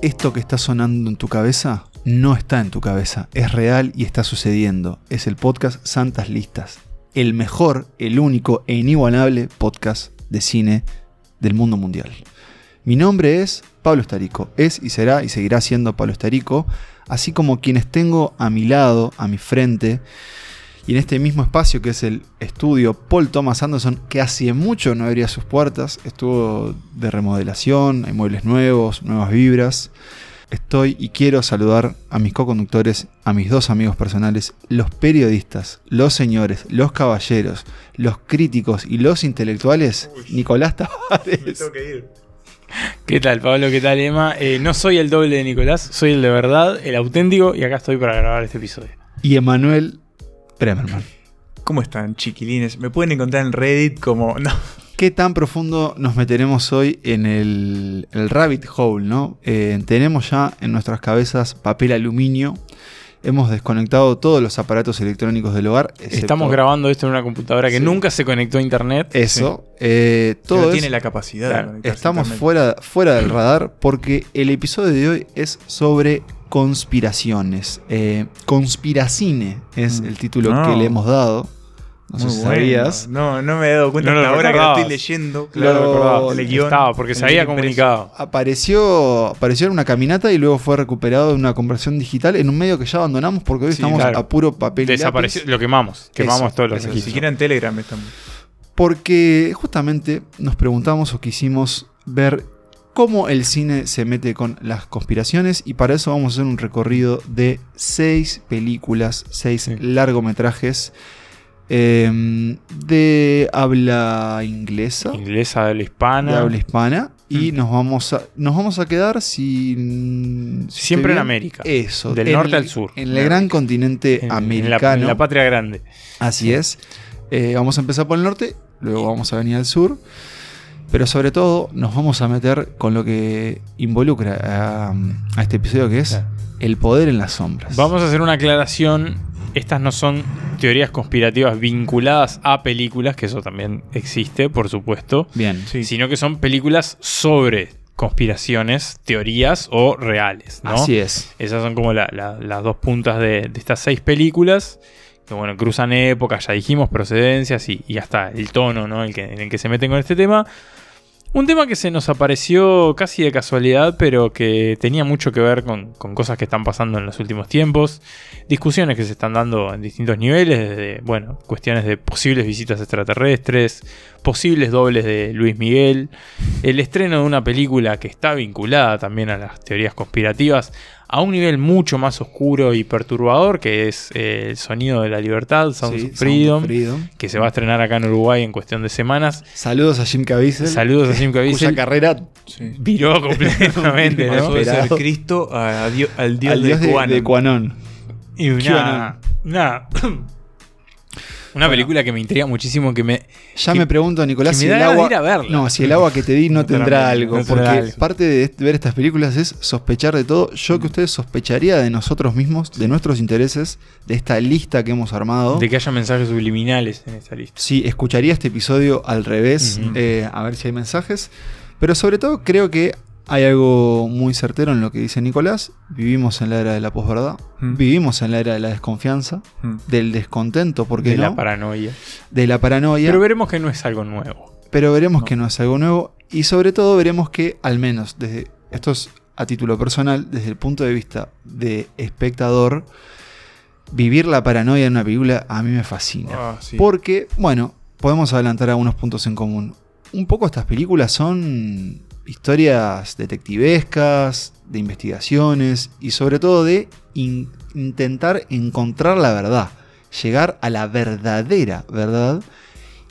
Esto que está sonando en tu cabeza no está en tu cabeza, es real y está sucediendo. Es el podcast Santas Listas, el mejor, el único e inigualable podcast de cine del mundo mundial. Mi nombre es Pablo Estarico, es y será y seguirá siendo Pablo Estarico, así como quienes tengo a mi lado, a mi frente, y en este mismo espacio que es el estudio Paul Thomas Anderson, que hace mucho no abría sus puertas, estuvo de remodelación, hay muebles nuevos, nuevas vibras. Estoy y quiero saludar a mis co-conductores, a mis dos amigos personales, los periodistas, los señores, los caballeros, los críticos y los intelectuales, Nicolás Tavares. ¿Qué tal, Pablo? ¿Qué tal, Emma? Eh, no soy el doble de Nicolás, soy el de verdad, el auténtico, y acá estoy para grabar este episodio. Y Emanuel Bremerman. ¿Cómo están, chiquilines? Me pueden encontrar en Reddit como. No. ¿Qué tan profundo nos meteremos hoy en el, el rabbit hole, no? Eh, tenemos ya en nuestras cabezas papel aluminio. Hemos desconectado todos los aparatos electrónicos del hogar. excepto- Estamos grabando esto en una computadora que Sí. nunca se conectó a internet. Eso. eh, Todo tiene la capacidad Claro, de conectarse Estamos fuera, fuera del radar porque el episodio de hoy es sobre conspiraciones. Eh, Conspiracine es Mm. el título No. que le hemos dado. No sé Muy si bueno. sabías. No, no me he dado cuenta No lo hasta ahora que lo estoy leyendo. Lo- Claro, guion, Estaba, porque se había comunicado. Apareció, apareció en una caminata y luego fue recuperado en una conversión digital en un medio que ya abandonamos porque hoy Sí, estamos claro. a puro papel y Desapareció, lápiz. lo quemamos, quemamos todos los Ni registros. siquiera en Telegram estamos. Porque justamente nos preguntamos o quisimos ver cómo el cine se mete con las conspiraciones y para eso vamos a hacer un recorrido de seis películas, seis Sí. largometrajes eh, de habla inglesa, Inglesa, de la de hispana. habla hispana y Mm. nos vamos a nos vamos a quedar sin si Siempre en América. Eso, Del norte el- al sur. En el gran continente en, en la, americano. en la patria grande. Así es. Eh, vamos a empezar por el norte, luego vamos a venir al sur. Pero sobre todo nos vamos a meter con lo que involucra a, a este episodio que es Claro. el poder en las sombras. Vamos a hacer una aclaración. Estas no son teorías conspirativas vinculadas a películas, que eso también existe, por supuesto, Bien. Sí. sino que son películas sobre conspiraciones, teorías o reales. ¿no? Así es. Esas son como la- la- las dos puntas de, de estas seis películas. Que bueno, cruzan épocas, ya dijimos, procedencias y, y hasta el tono ¿no? el que, en el que se meten con este tema. Un tema que se nos apareció casi de casualidad, pero que tenía mucho que ver con, cosas que están pasando en los últimos tiempos. Discusiones que se están dando en distintos niveles, desde, bueno, cuestiones de posibles visitas extraterrestres, posibles dobles de Luis Miguel, el estreno de una película que está vinculada también a las teorías conspirativas, a un nivel mucho más oscuro y perturbador, que es eh, el sonido de la libertad, Sounds Sí, of Sound Freedom, of Freedom. que se va a estrenar acá en Uruguay en cuestión de semanas. Saludos a Jim Caviezel. Saludos a Jim Cuya Caviezel. carrera Sí. Viró completamente, Pasó ¿no? de ser. Cristo a dio- al dios, al dios de, de, de Quanon. Y una, QAnon. Una, película que me intriga muchísimo, que me... Ya Que- me pregunto, Nicolás, si el agua. de ir a verla. No, si el agua que te di no tendrá algo. no porque algo. parte de ver estas películas es sospechar de todo. Yo que ustedes sospecharía de nosotros mismos, de nuestros intereses, de esta lista que hemos armado. De que haya mensajes subliminales en esta lista. Sí, escucharía este episodio al revés, eh, a ver si hay mensajes. Pero sobre todo creo que hay algo muy certero en lo que dice Nicolás. Vivimos en la era de la posverdad. Mm. Vivimos en la era de la desconfianza, Mm. del descontento, porque De no? la paranoia. de la paranoia. Pero veremos que no es algo nuevo. pero veremos No. que no es algo nuevo. Y sobre todo veremos que, al menos desde esto es a título personal, desde el punto de vista de espectador, vivir la paranoia en una película a mí me fascina. Ah, sí. Porque, bueno, podemos adelantar algunos puntos en común. Un poco estas películas son historias detectivescas, de investigaciones y sobre todo de in- intentar encontrar la verdad, llegar a la verdadera verdad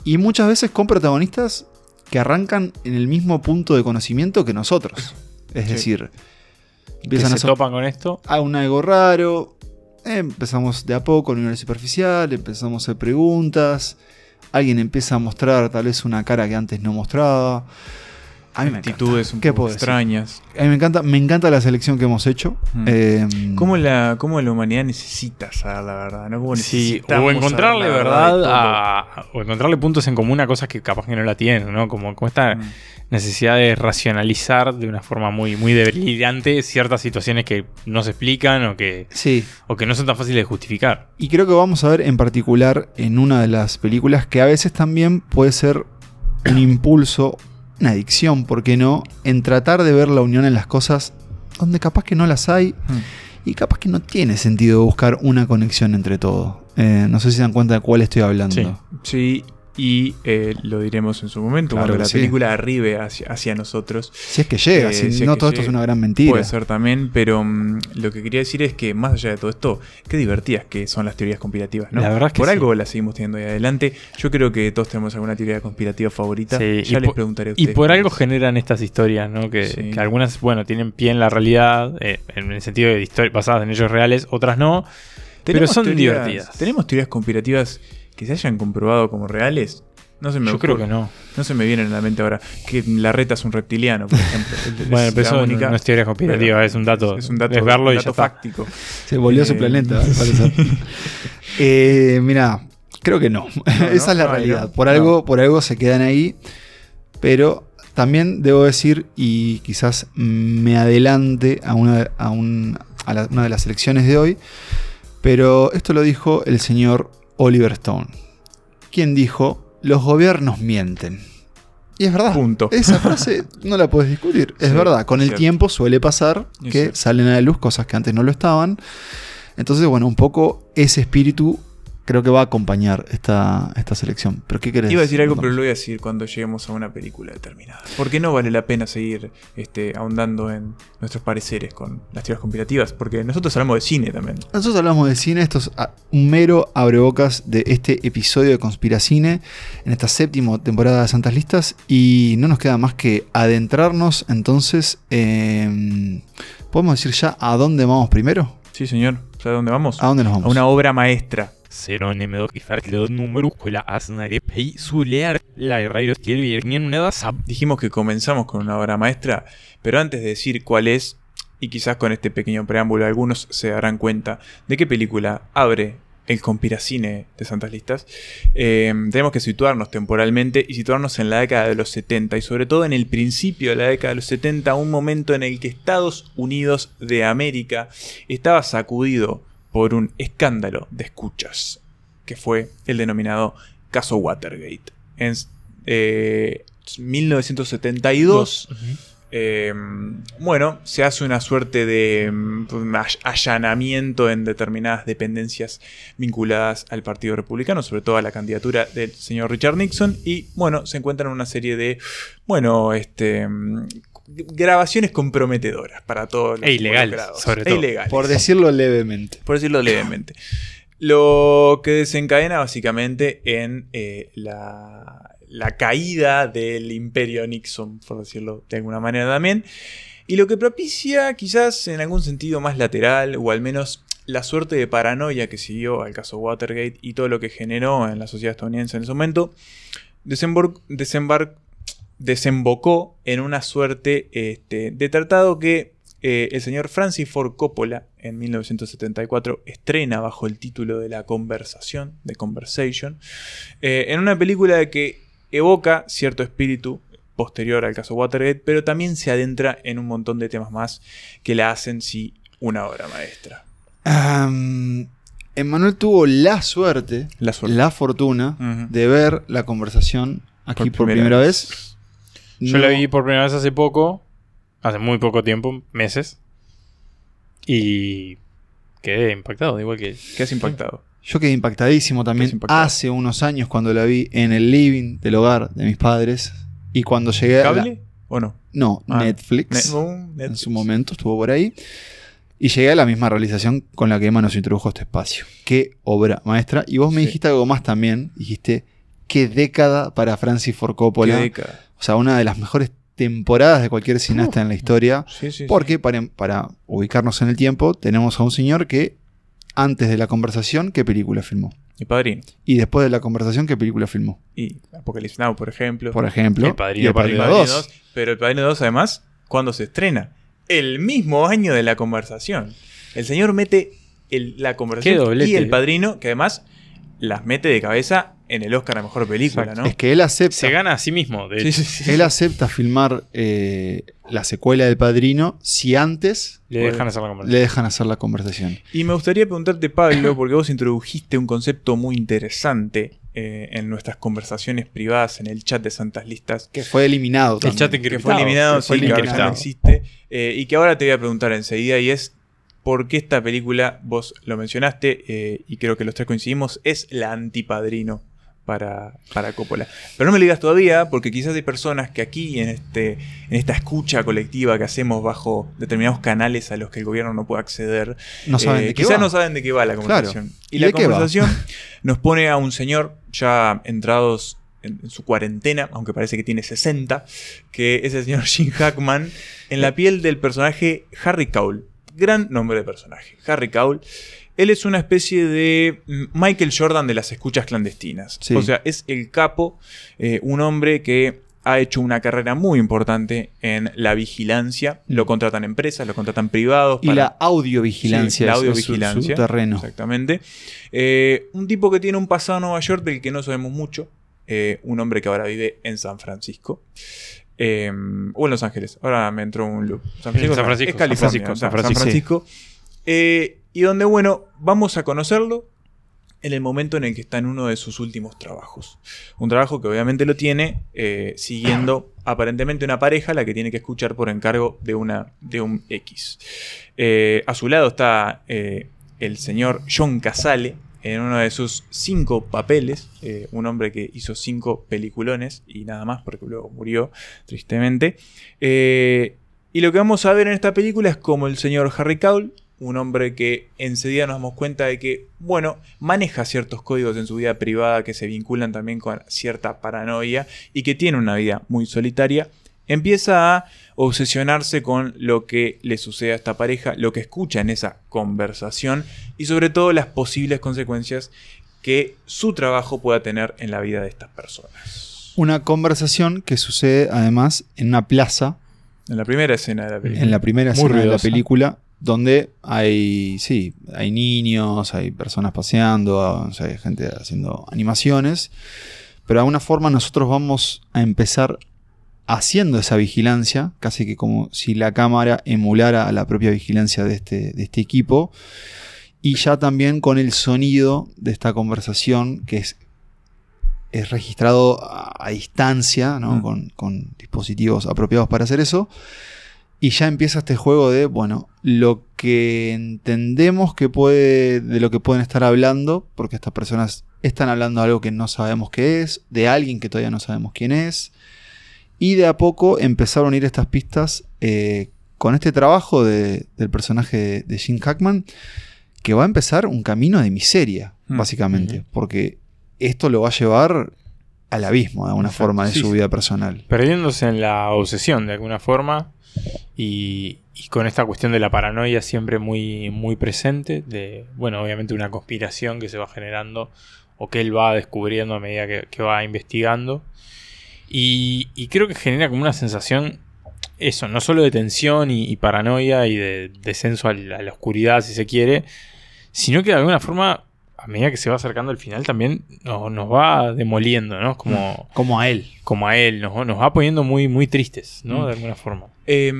y muchas veces con protagonistas que arrancan en el mismo punto de conocimiento que nosotros. Es Sí. decir, empiezan a se so- topan con esto. a un algo raro. eh, empezamos de a poco, a nivel superficial, empezamos a hacer preguntas. Alguien empieza a mostrar tal vez una cara que antes no mostraba. A mí me encanta. actitudes un ¿Qué poco decir? extrañas. A mí me encanta, me encanta la selección que hemos hecho. Mm. Eh, ¿Cómo la, cómo la humanidad necesita saber la verdad? ¿no? ¿Cómo Sí, o encontrarle verdad, a, o encontrarle puntos en común a cosas que capaz que no la tienen, ¿no? Como, como esta Mm. necesidad de racionalizar de una forma muy, muy delirante ciertas situaciones que no se explican o que, sí, o que no son tan fáciles de justificar. y creo que vamos a ver en particular en una de las películas que a veces también puede ser un impulso, una adicción, ¿por qué no? En tratar de ver la unión en las cosas donde capaz que no las hay Mm. y capaz que no tiene sentido buscar una conexión entre todo. Eh, no sé si se dan cuenta de cuál estoy hablando. Sí. Sí, y eh, lo diremos en su momento, Claro cuando la sí. película arribe hacia, hacia nosotros. Si es que llega, Eh, si no todo esto es una gran mentira. Puede ser también, pero mm, lo que quería decir es que más allá de todo esto, qué divertidas que son las teorías conspirativas, ¿no? La verdad es que Por sí. algo las seguimos teniendo ahí adelante. Yo creo que todos tenemos alguna teoría conspirativa favorita. Sí, ya y les por- preguntaré a Y ustedes. por algo generan estas historias, ¿no? Que, Sí. que algunas, bueno, tienen pie en la realidad, eh, en el sentido de historias basadas en hechos reales, otras no. pero ¿Tenemos son teorías- divertidas. ¿Tenemos teorías conspirativas que se hayan comprobado como reales? No se me Yo creo que no. No se me vienen a la mente ahora. Que la reta es un reptiliano, por ejemplo. Es Bueno, pero eso única- no es teoría conspirativa, es un dato. Es un dato, es verlo un y dato está. fáctico. Se volvió a su Eh, planeta, al parecer. Eh, mira, creo que no. Esa es la no, realidad. no. Por algo, por algo se quedan ahí. Pero también debo decir, y quizás me adelante a una, a un- a la- una de las elecciones de hoy. Pero esto lo dijo el señor Oliver Stone. Quien dijo: Los gobiernos mienten. Y es verdad. Punto. Esa frase no la puedes discutir. Es Sí, verdad. Con el cierto. tiempo suele pasar que salen a la luz cosas que antes no lo estaban. Entonces, bueno, un poco ese espíritu creo que va a acompañar esta, esta selección. ¿Pero qué querés? Iba a decir algo, pero lo voy a decir cuando lleguemos a una película determinada. Porque no vale la pena seguir este, ahondando en nuestros pareceres con las teorías conspirativas. Porque nosotros hablamos de cine también. Nosotros hablamos de cine, esto es ah, un mero abrebocas de este episodio de Conspiracine en esta séptima temporada de Santas Listas y no nos queda más que adentrarnos entonces, eh, ¿podemos decir ya a dónde vamos primero? Sí, señor. ¿Sabe dónde vamos? ¿A dónde nos vamos? A una obra maestra. Seronemedo i färglöd nummer kolla asnare pei soler lärare till regeringen neda sab. Dijimos que comenzamos con una obra maestra, pero antes de decir cuál es, y quizás con este pequeño preámbulo algunos se darán cuenta de qué película abre el Conspiracine de Santas Listas, eh, tenemos que situarnos temporalmente y situarnos en la década de los 70 y sobre todo en el principio de la década de los 70, un momento en el que Estados Unidos de América estaba sacudido por un escándalo de escuchas, que fue el denominado caso Watergate. En eh, 1972, eh, bueno, se hace una suerte de all- allanamiento en determinadas dependencias vinculadas al Partido Republicano, sobre todo a la candidatura del señor Richard Nixon, y bueno, se encuentran una serie de, bueno, este... grabaciones comprometedoras para todos los E ilegales, sobre E todo. ilegales Por decirlo levemente. por decirlo levemente. Lo que desencadena básicamente en eh, la, la caída del imperio Nixon, por decirlo de alguna manera también, y lo que propicia quizás en algún sentido más lateral, o al menos la suerte de paranoia que siguió al caso Watergate y todo lo que generó en la sociedad estadounidense en ese momento, desembar- desembocó en una suerte este, de tratado que eh, el señor Francis Ford Coppola en 1974 estrena bajo el título de La Conversación, The Conversation, eh, en una película que evoca cierto espíritu posterior al caso Watergate, pero también se adentra en un montón de temas más que la hacen sí una obra maestra. Am, Emmanuel tuvo la suerte, La suerte. la fortuna de ver la conversación aquí por, Por primera, primera vez. Yo No- la vi por primera vez hace poco, hace muy poco tiempo, meses. Y quedé impactado, igual que. ¿Qué has impactado? Yo quedé impactadísimo también impactado. hace unos años cuando la vi en el living del hogar de mis padres. Y cuando llegué a ¿Cable o no? No, Ah, Netflix. Ne- En su momento estuvo por ahí. Y llegué a la misma realización con la que Emma nos introdujo a este espacio. Qué obra maestra. Y vos me Sí. dijiste algo más también. Dijiste, qué década para Francis Ford Qué Coppola. década. O sea, una de las mejores temporadas de cualquier cineasta en la historia. Sí, sí, sí. Porque para, para ubicarnos en el tiempo, tenemos a un señor que, antes de la conversación, ¿qué película filmó? El Padrino. Y después de la conversación, ¿qué película filmó? Y Apocalypse Now, por ejemplo. Por ejemplo. El Padrino, y el Padrino Padrino 2. 2. Pero el Padrino 2, además, ¿cuándo se estrena? El mismo año de la conversación. El señor mete el- la conversación y el Padrino, que además las mete de cabeza en el Oscar a Mejor Película, Exacto. ¿no? Es que él acepta. Se gana a sí mismo. De Sí, hecho. sí, sí. Él acepta filmar eh, la secuela del Padrino si antes Le dejan hacer la le conversación. dejan hacer la conversación. Y me gustaría preguntarte, Pablo, porque vos introdujiste un concepto muy interesante eh, en nuestras conversaciones privadas en el chat de Santas Listas, Que fue eliminado. El también. chat que fue eliminado, que fue sí, que ahora ya eliminado. no existe, eh, y que ahora te voy a preguntar enseguida, y es, ¿por qué esta película, vos lo mencionaste, eh, y creo que los tres coincidimos, es la antipadrino para, para Coppola? Pero no me lo digas todavía, porque quizás hay personas que aquí, en, este, en esta escucha colectiva que hacemos bajo determinados canales a los que el gobierno no puede acceder, No saben eh, de qué quizás va. no saben de qué va la conversación. Y, ¿Y la conversación nos pone a un señor ya entrados en, en su cuarentena, aunque parece que tiene 60, que es el señor Jim Hackman, en la piel del personaje Harry Cowell. Gran nombre de personaje. Harry Cowell. Él es una especie de mm, Michael Jordan de las escuchas clandestinas. Sí. O sea, es el capo, eh, un hombre que ha hecho una carrera muy importante en la vigilancia. Lo contratan empresas, lo contratan privados. Y para- la audiovigilancia. Sí, la es su- audiovigilancia. Su, terreno. Exactamente. Eh, un tipo que tiene un pasado en Nueva York del que no sabemos mucho. Eh, un hombre que ahora vive en San Francisco. Eh, o en Los Ángeles. Ahora me entró un loop. San Francisco, San Francisco, es California. San. Francisco. Y donde, bueno, vamos a conocerlo en el momento en el que está en uno de sus últimos trabajos. Un trabajo que obviamente lo tiene eh, siguiendo aparentemente una pareja, la que tiene que escuchar por encargo de, una, de un X. Eh, a su lado está eh, el señor John Casale en uno de sus cinco papeles, un hombre que hizo cinco peliculones y nada más porque luego murió tristemente. Y lo que vamos a ver en esta película es como el señor Harry Cowell, un hombre que enseguida nos damos cuenta de que, bueno, maneja ciertos códigos en su vida privada que se vinculan también con cierta paranoia y que tiene una vida muy solitaria, empieza a obsesionarse con lo que le sucede a esta pareja, lo que escucha en esa conversación y sobre todo las posibles consecuencias que su trabajo pueda tener en la vida de estas personas. Una conversación que sucede además en una plaza, En la primera escena de la película. en la primera Muy escena de la película, donde hay, sí, hay niños, hay personas paseando, o sea, hay gente haciendo animaciones, pero de alguna forma nosotros vamos a empezar haciendo esa vigilancia, casi que como si la cámara emulara a la propia vigilancia de este, de este equipo, y ya también con el sonido de esta conversación que es, es registrado a, a distancia, ¿no? Mm. con, con dispositivos apropiados para hacer eso. Y ya empieza este juego de, bueno, lo que entendemos que puede, de lo que pueden estar hablando, porque estas personas están hablando de algo que no sabemos qué es, de alguien que todavía no sabemos quién es. Y de a poco empezaron a ir estas pistas eh, con este trabajo de- del personaje de, de Jim Hackman, que va a empezar un camino de miseria, Mm. básicamente, porque esto lo va a llevar al abismo de alguna Exacto. forma de Sí, su vida personal. Perdiéndose en la obsesión de alguna forma. Y, y con esta cuestión de la paranoia siempre muy, muy presente. De, bueno, obviamente una conspiración que se va generando. O que él va descubriendo a medida que, que va investigando. Y, y creo que genera como una sensación. Eso, no solo de tensión y, y paranoia y de descenso al- a la oscuridad, si se quiere, sino que de alguna forma, a medida que se va acercando al final, también nos, nos va demoliendo, ¿no? Como, Como a él. como a él, nos, nos va poniendo muy, muy tristes, ¿no? Mm. De alguna forma. Eh,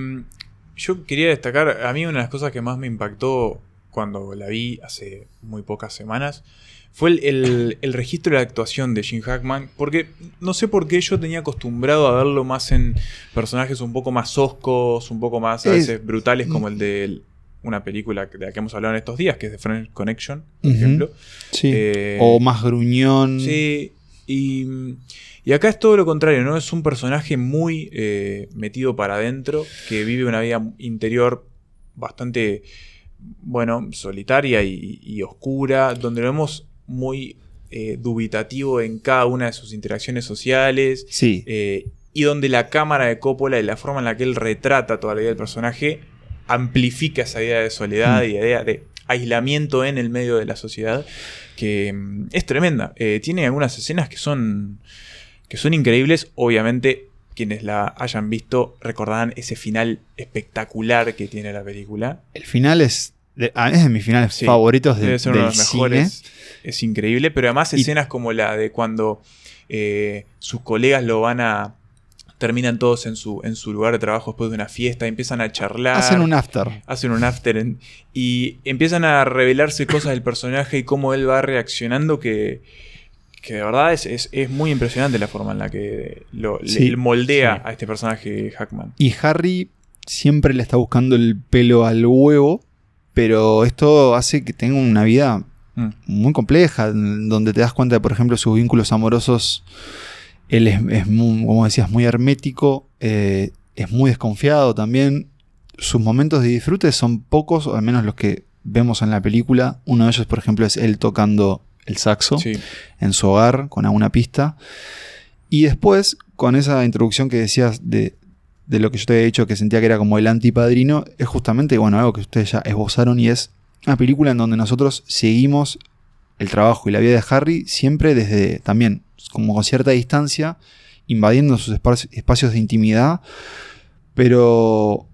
yo quería destacar, a mí una de las cosas que más me impactó cuando la vi hace muy pocas semanas fue el, el- el registro de la actuación de Jim Hackman, porque no sé por qué yo tenía acostumbrado a verlo más en personajes un poco más oscos, un poco más a Es- veces brutales, como el de una película de la que hemos hablado en estos días, que es de Friend Connection, por ejemplo. Sí. Eh, o más gruñón. Sí, y, y acá es todo lo contrario, ¿no? Es un personaje muy eh, metido para adentro, que vive una vida interior bastante, bueno, solitaria y, y oscura, donde lo vemos muy eh, dubitativo en cada una de sus interacciones sociales, Sí. eh, y donde la cámara de Coppola y la forma en la que él retrata toda la vida del personaje amplifica esa idea de soledad Mm. y idea de aislamiento en el medio de la sociedad, que mm, es tremenda. Eh, tiene algunas escenas que son, que son increíbles, obviamente quienes la hayan visto recordarán ese final espectacular que tiene la película. El final es de, ah, es de mis finales Sí, favoritos de, Debe ser uno de del los cine. Es increíble, pero además Y- escenas como la de cuando eh, sus colegas lo van a... Terminan todos en su, en su lugar de trabajo después de una fiesta, empiezan a charlar. Hacen un after. hacen un after en- y empiezan a revelarse cosas del personaje y cómo él va reaccionando que, que de verdad es, es- es muy impresionante la forma en la que lo, le- moldea sí. a este personaje Hackman. Y Harry siempre le está buscando el pelo al huevo, pero esto hace que tenga una vida Mm. muy compleja, donde te das cuenta de, por ejemplo, sus vínculos amorosos. Él es, es muy, como decías, muy hermético, eh, es muy desconfiado también. Sus momentos de disfrute son pocos, o al menos los que vemos en la película. Uno de ellos, por ejemplo, es él tocando el saxo Sí. en su hogar con alguna pista. Y después, con esa introducción que decías de, de lo que yo te había dicho, que sentía que era como el antipadrino, es justamente, bueno, algo que ustedes ya esbozaron y es una película en donde nosotros seguimos el trabajo y la vida de Harry siempre desde también, como con cierta distancia, invadiendo sus espa- espacios de intimidad, pero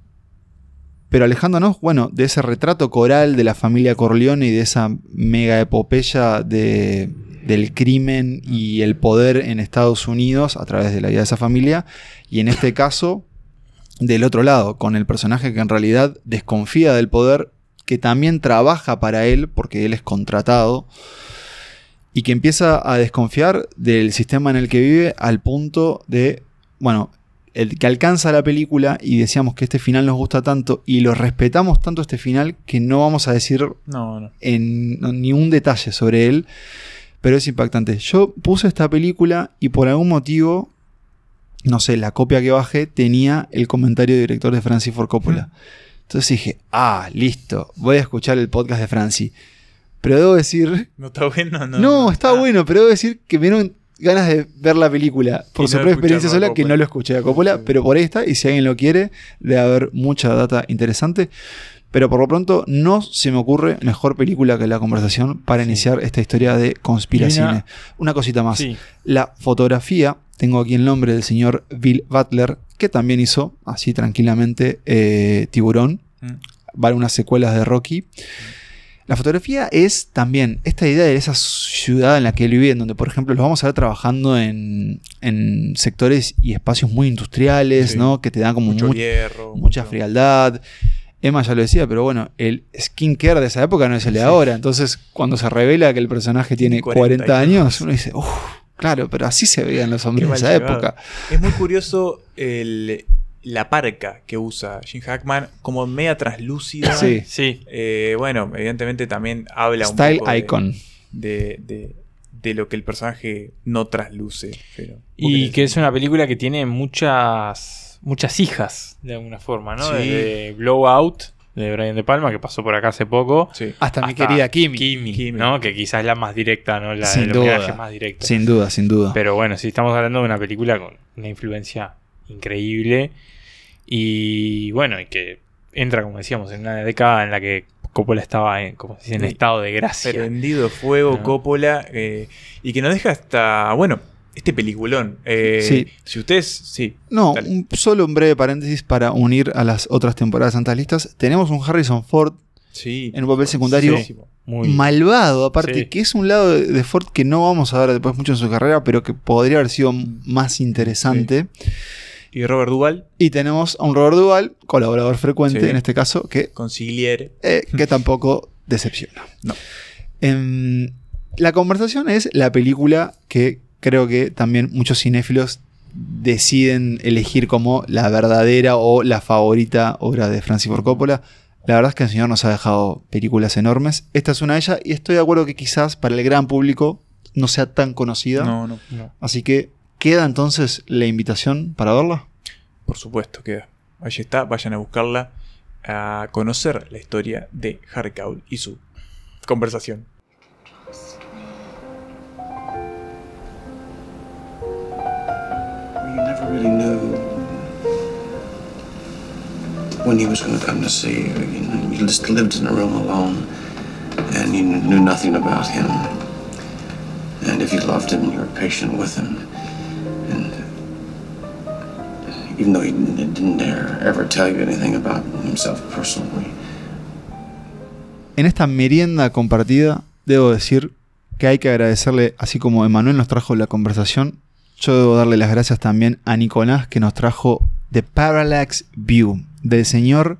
pero alejándonos, bueno, de ese retrato coral de la familia Corleone y de esa mega epopeya de, del crimen y el poder en Estados Unidos a través de la vida de esa familia, y en este caso, del otro lado, con el personaje que en realidad desconfía del poder, que también trabaja para él, porque él es contratado, y que empieza a desconfiar del sistema en el que vive al punto de, bueno, el que alcanza la película y decíamos que este final nos gusta tanto y lo respetamos tanto este final que no vamos a decir No, no. en no, ni un detalle sobre él, pero es impactante. Yo puse esta película y por algún motivo, no sé, la copia que bajé tenía el comentario de director de Francis Ford Coppola. Entonces dije, ah, listo, voy a escuchar el podcast de Francis. Pero debo decir, ¿No está bueno? No, no, está Ah, bueno, pero debo decir que me dieron ganas de ver la película por Y su no propia experiencia sola, que no lo escuché a Coppola, Sí. pero por ahí está, y si alguien lo quiere, debe haber mucha data interesante. Pero por lo pronto no se me ocurre mejor película que la conversación para Sí. iniciar esta historia de conspiración. Y Una, una- cosita más. Sí. La fotografía, tengo aquí el nombre del señor Bill Butler, que también hizo, así tranquilamente, eh, Tiburón, Mm. vale unas secuelas de Rocky. La fotografía es también esta idea de esa ciudad en la que él vive, en donde, por ejemplo, los vamos a ver trabajando en, en sectores y espacios muy industriales, Sí. ¿no? Que te dan como Mucho mu- hierro. mucha mucho- frialdad. Emma ya lo decía, pero bueno, el skincare de esa época no es el de Sí. ahora. Entonces, cuando se revela que el personaje tiene 40, 40 años, uno dice, uff, claro, pero así se veían los hombres de esa llevado. época. Es muy curioso el- la parca que usa Jim Hackman como media translúcida. Sí. Sí. Eh, bueno, evidentemente también habla un poco de- icon. De, de- de lo que el personaje no trasluce. Pero, Y que es una película que tiene muchas muchas hijas, de alguna forma, ¿no? Sí. Desde Blowout, de Brian De Palma, que pasó por acá hace poco. Sí. Hasta, mi querida Kimi. Kimi, Kimi. ¿no? Que quizás es la más directa, ¿no? La, Sin el duda. homenaje más directo. Sin duda, sin duda. Pero bueno, si estamos hablando de una película con una influencia increíble y bueno, y que entra, como decíamos, en una década en la que Coppola estaba en, como se dice, en estado de gracia. Prendido fuego, No. Coppola. eh, y que nos deja hasta. Bueno, este peliculón. Eh, Sí. Si ustedes. Sí. No, un- solo un breve paréntesis para unir a las otras temporadas de Listas. Tenemos un Harrison Ford Sí. en un papel secundario Sí. Muy malvado, aparte, Sí. que es un lado de, Ford que no vamos a ver después mucho en su carrera, pero que podría haber sido más interesante. Y Robert Duvall Y tenemos a un Robert Duval, colaborador frecuente Sí. en este caso, que, con Sigliere. eh, que tampoco decepciona. No. Em, la conversación es la película que creo que también muchos cinéfilos deciden elegir como la verdadera o la favorita obra de Francis Ford Coppola. La verdad es que el señor nos ha dejado películas enormes. Esta es una de ellas y estoy de acuerdo que quizás para el gran público no sea tan conocida. No, no. no. Así que queda entonces la invitación para verla. Por supuesto queda. Ahí está. Vayan a buscarla. A conocer la historia de Harry Cavill y su conversación. You never really knew when he was going to come to see you. You know, you just lived in a room alone. and you knew nothing about him. And if you loved him, you were patient with him. And even though he didn't didn't dare ever tell you anything about himself personally, En esta merienda compartida, debo decir que hay que agradecerle, así como Emanuel nos trajo la conversación, yo debo darle las gracias también a Nicolás que nos trajo The Parallax View del señor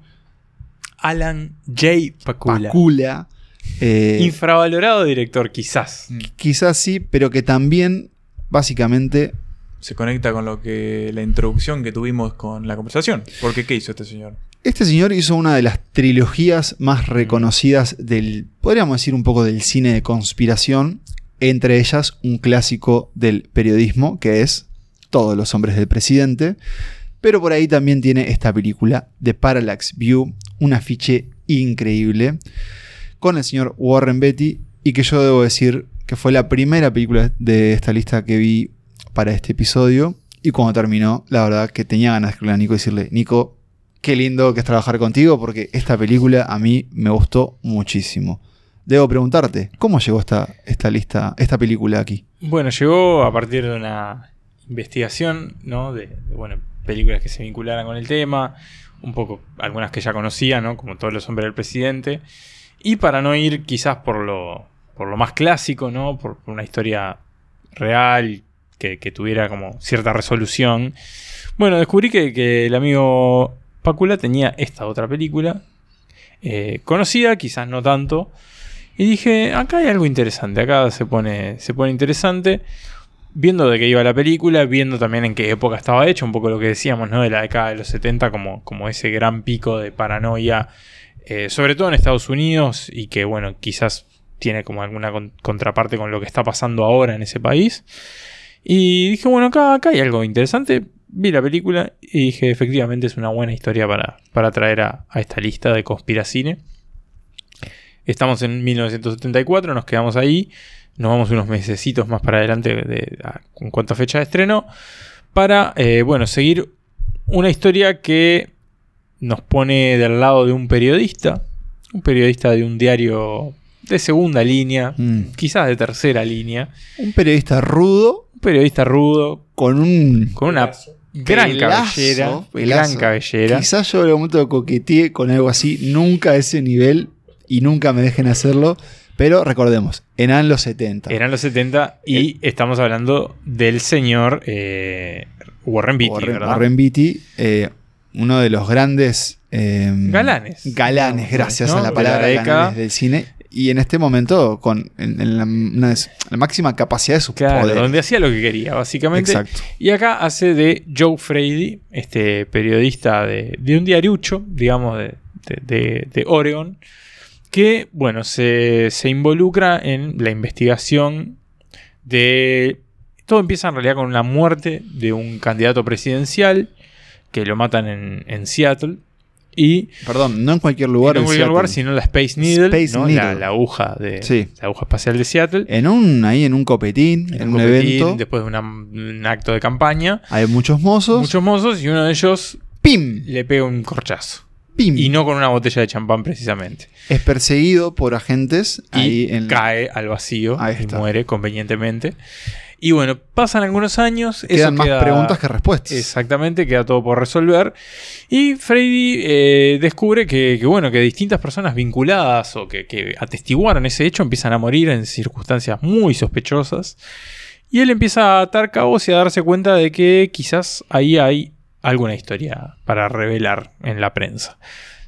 Alan J. Pakula. Pakula. eh, Infravalorado director, quizás. quizás sí, pero que también, básicamente, Se conecta con lo que la introducción que tuvimos con la conversación. Porque ¿qué hizo este señor? Este señor hizo una de las trilogías más reconocidas del, podríamos decir un poco del cine de conspiración, entre ellas un clásico del periodismo que es Todos los hombres del presidente, pero por ahí también tiene esta película The Parallax View, un afiche increíble con el señor Warren Beatty y que yo debo decir que fue la primera película de esta lista que vi para este episodio y cuando terminó, la verdad que tenía ganas de escribirle a Nico y decirle, Nico, qué lindo que es trabajar contigo porque esta película a mí me gustó muchísimo. Debo preguntarte, ¿cómo llegó esta, esta lista, esta película aquí? Bueno, llegó a partir de una investigación, ¿no? De, bueno, películas que se vincularan con el tema, un poco algunas que ya conocía, ¿no? Como todos los hombres del presidente. Y para no ir quizás por lo, por lo más clásico, ¿no? Por una historia real que, tuviera como cierta resolución. Bueno, descubrí que, el amigo Pácula tenía esta otra película. eh, conocida, quizás no tanto. Y dije, acá hay algo interesante, acá se pone, se pone interesante. Viendo de qué iba la película, viendo también en qué época estaba hecha, un poco lo que decíamos, ¿no? De la década de los 70, como, como ese gran pico de paranoia, eh, sobre todo en Estados Unidos, y que, bueno, quizás tiene como alguna con- contraparte con lo que está pasando ahora en ese país. Y dije, bueno, acá, acá hay algo interesante. Vi la película y dije, efectivamente es una buena historia para, para traer a, a esta lista de Conspiracine. Estamos en 1974, nos quedamos ahí. Nos vamos unos mesecitos más para adelante de- a- en cuanto a fecha de estreno. Para, eh, bueno, seguir una historia que nos pone del lado de un periodista. Un periodista de un diario de segunda línea, Mm. quizás de tercera línea. Un periodista rudo periodista rudo, con un con una gran cabellera. pelazo. Gran cabellera. Quizás yo algún momento coqueteé con algo así, nunca a ese nivel y nunca me dejen hacerlo, pero recordemos, eran los 70. Eran los 70 y estamos hablando del señor eh, Warren Beatty, Warren, ¿verdad? Warren Beatty, eh, uno de los grandes eh, Galanes. Galanes, gracias ¿No? a la De palabra la década. galanes del cine. Y en este momento, con en, en la, una de su- la máxima capacidad de sus Claro, poderes. donde hacía lo que quería, básicamente. Exacto. Y acá hace de Joe Frady, este periodista de, de un diariucho, digamos, de, de- de- de Oregon, que, bueno, se, se involucra en la investigación de... Todo empieza en realidad con la muerte de un candidato presidencial que lo matan en, en Seattle. Y Perdón, no en cualquier lugar. no en cualquier lugar, sino la Space Needle, Space ¿no? Needle. La, la aguja de Sí. la aguja espacial de Seattle. En un, ahí en un copetín, en, un, copetín, evento, Después de una- un acto de campaña. hay muchos mozos. Muchos mozos y uno de ellos ¡Pim! le pega un corchazo. ¡Pim! Y no con una botella de champán precisamente. Es perseguido por agentes Y ahí en cae al vacío Ahí y muere convenientemente. Y bueno, pasan algunos años. eso Quedan más queda- preguntas que respuestas. Exactamente, queda todo por resolver. Y Freddy eh, descubre que, que, bueno, que distintas personas vinculadas o que, que atestiguaron ese hecho empiezan a morir en circunstancias muy sospechosas. Y él empieza a atar cabos y a darse cuenta de que quizás ahí hay alguna historia para revelar en la prensa.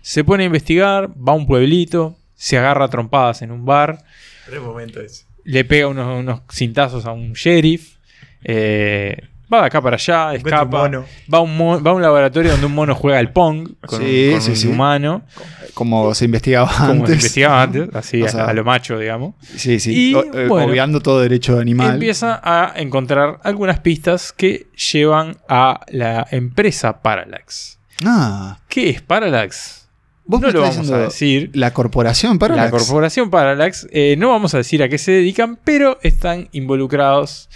Se pone a investigar, va a un pueblito, se agarra a trompadas en un bar, Re momento ese. Le pega unos, unos cintazos a un sheriff, eh, va de acá para allá, un escapa, mono. Va, a un va a un laboratorio donde un mono juega al Pong con, Sí, un, con sí, un sí. humano, Como se investigaba como antes. se investigaba antes, así O a- sea, a, lo macho, digamos. Sí, sí. Y, O- eh, bueno, obviando todo derecho animal. Empieza a encontrar algunas pistas que llevan a la empresa Parallax. Ah, ¿Qué es Parallax? Vos no me lo estás vamos a decir. La corporación para La corporación Parallax, eh, no vamos a decir a qué se dedican, pero están involucrados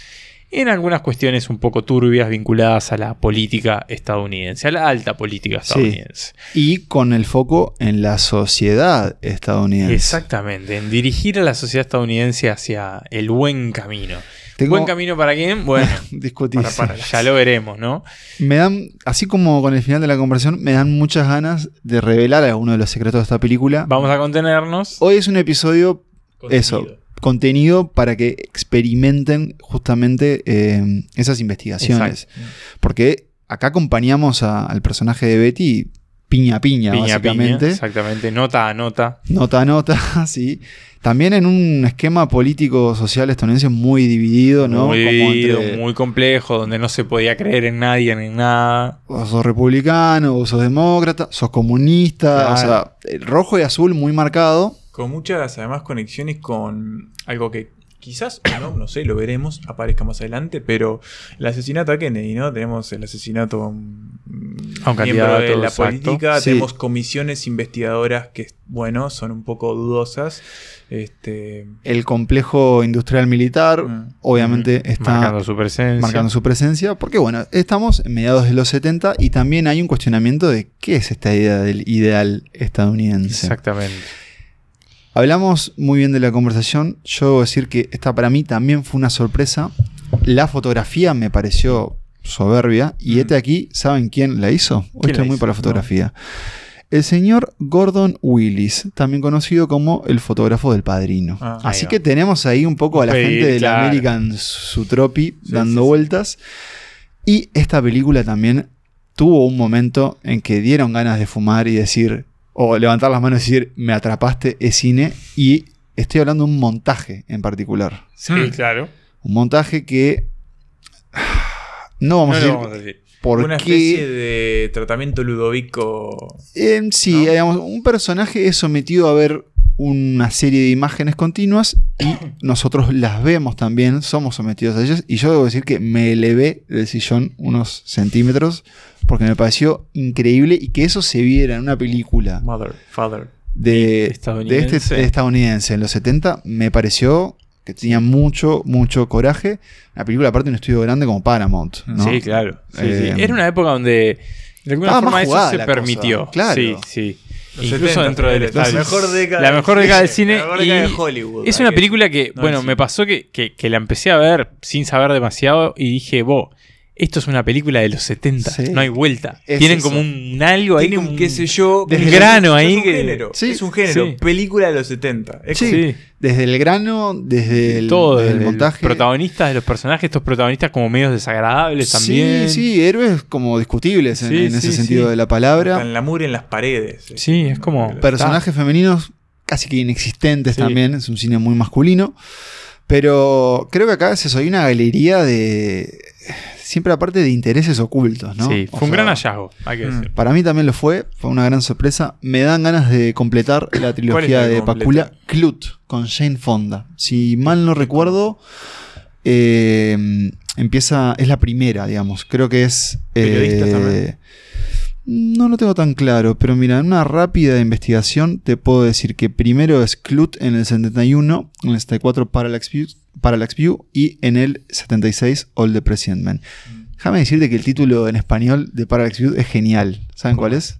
en algunas cuestiones un poco turbias vinculadas a la política estadounidense, a la alta política Sí. estadounidense. Y con el foco en la sociedad estadounidense. Exactamente, en dirigir a la sociedad estadounidense hacia el buen camino. Tengo- ¿Buen camino para quién? Bueno, Discutir. ya lo veremos, ¿no? Me dan, así como con el final de la conversación, me dan muchas ganas de revelar alguno de los secretos de esta película. Vamos a contenernos. Hoy es un episodio, eso, Contenido. contenido para que experimenten justamente eh, esas investigaciones. Porque acá acompañamos a- al personaje de Betty piña piña, Piña a piña, básicamente. exactamente, nota a nota. nota a nota, sí. También en un esquema político-social estadounidense muy dividido, ¿no? Muy Como dividido, entre- muy complejo, donde no se podía creer en nadie ni en nada. o sos republicano, o sos demócrata, sos comunista, o sea, el rojo y azul muy marcado. Con muchas, además, conexiones con algo que quizás, no, no sé, lo veremos, aparezca más adelante, pero el asesinato a Kennedy, ¿no? Tenemos el asesinato a un, A miembro de la exacto. política, Sí. tenemos comisiones investigadoras que, bueno, son un poco dudosas. Este, El complejo industrial militar, Mm. obviamente, está marcando su presencia. marcando su presencia, porque bueno, estamos en mediados de los 70 y también hay un cuestionamiento de qué es esta idea del ideal estadounidense. Exactamente. Hablamos muy bien de la conversación. Yo debo decir que esta para mí también fue una sorpresa. La fotografía me pareció soberbia. Y Mm. este aquí, ¿saben quién la hizo? Hoy ¿Quién estoy muy hizo? para la fotografía. El señor Gordon Willis, también conocido como el fotógrafo del padrino. Ah, Así que tenemos ahí un poco a la Pedir, gente de la claro. American Sutropi dando sí, sí. vueltas. Y esta película también tuvo un momento en que dieron ganas de fumar y decir, o levantar las manos y decir, me atrapaste, es cine. Y estoy hablando de un montaje en particular. Sí, Mm. claro. Un montaje que no vamos No a decir vamos a decir. Por una especie de tratamiento ludovico. Eh, sí, ¿no? digamos, un personaje es sometido a ver una serie de imágenes continuas y nosotros las vemos también, somos sometidos a ellas. Y yo debo decir que me elevé del sillón unos centímetros porque me pareció increíble y que eso se viera en una película Mother, father. de, de este estadounidense en los 70, me pareció que tenía mucho, mucho coraje. Una película aparte de un estudio grande como Paramount. ¿no? Sí, claro. Sí, Eh, sí. Era una época donde de alguna estaba forma más eso jugada se la cosa, permitió. claro. Sí, sí. Los Incluso 70, dentro del la estadio. mejor década La del mejor cine. década del cine. La mejor década y de Hollywood. Es una película que, No, bueno, sí. me pasó que, que- que la empecé a ver sin saber demasiado y dije, vos, esto es una película de los 70, Sí. no hay vuelta. Es Tienen eso. como un algo ahí, Tiene como un qué sé yo. desde un grano es ahí un que... género. Sí, es un género. sí. Película de los 70. Es Sí. Sí. Desde el grano, desde el, todo, desde el montaje. Los protagonistas de los personajes, estos protagonistas como medios desagradables también. Sí, sí, héroes como discutibles en, Sí, en ese sí, sentido de la palabra. en la mugre en las paredes. Sí, es como- Personajes femeninos casi que inexistentes Sí. también. Es un cine muy masculino. Pero creo que acá es eso, hay una galería de. Siempre aparte de intereses ocultos, ¿no? Sí, O fue un sea, gran hallazgo, hay que Mm. decir. Para mí también lo fue, fue una gran sorpresa. Me dan ganas de completar la trilogía de? Pacula Clut con Jane Fonda. Si mal no recuerdo, eh, empieza, es la primera, digamos. Creo que es. eh, no lo tengo tan claro, pero mira, en una rápida investigación te puedo decir que primero es Clut en el 71, en el 74 Parallax View, Parallax View y en el 76 All the President Men. Déjame decirte que el título en español de Parallax View es genial. ¿Saben cuál es?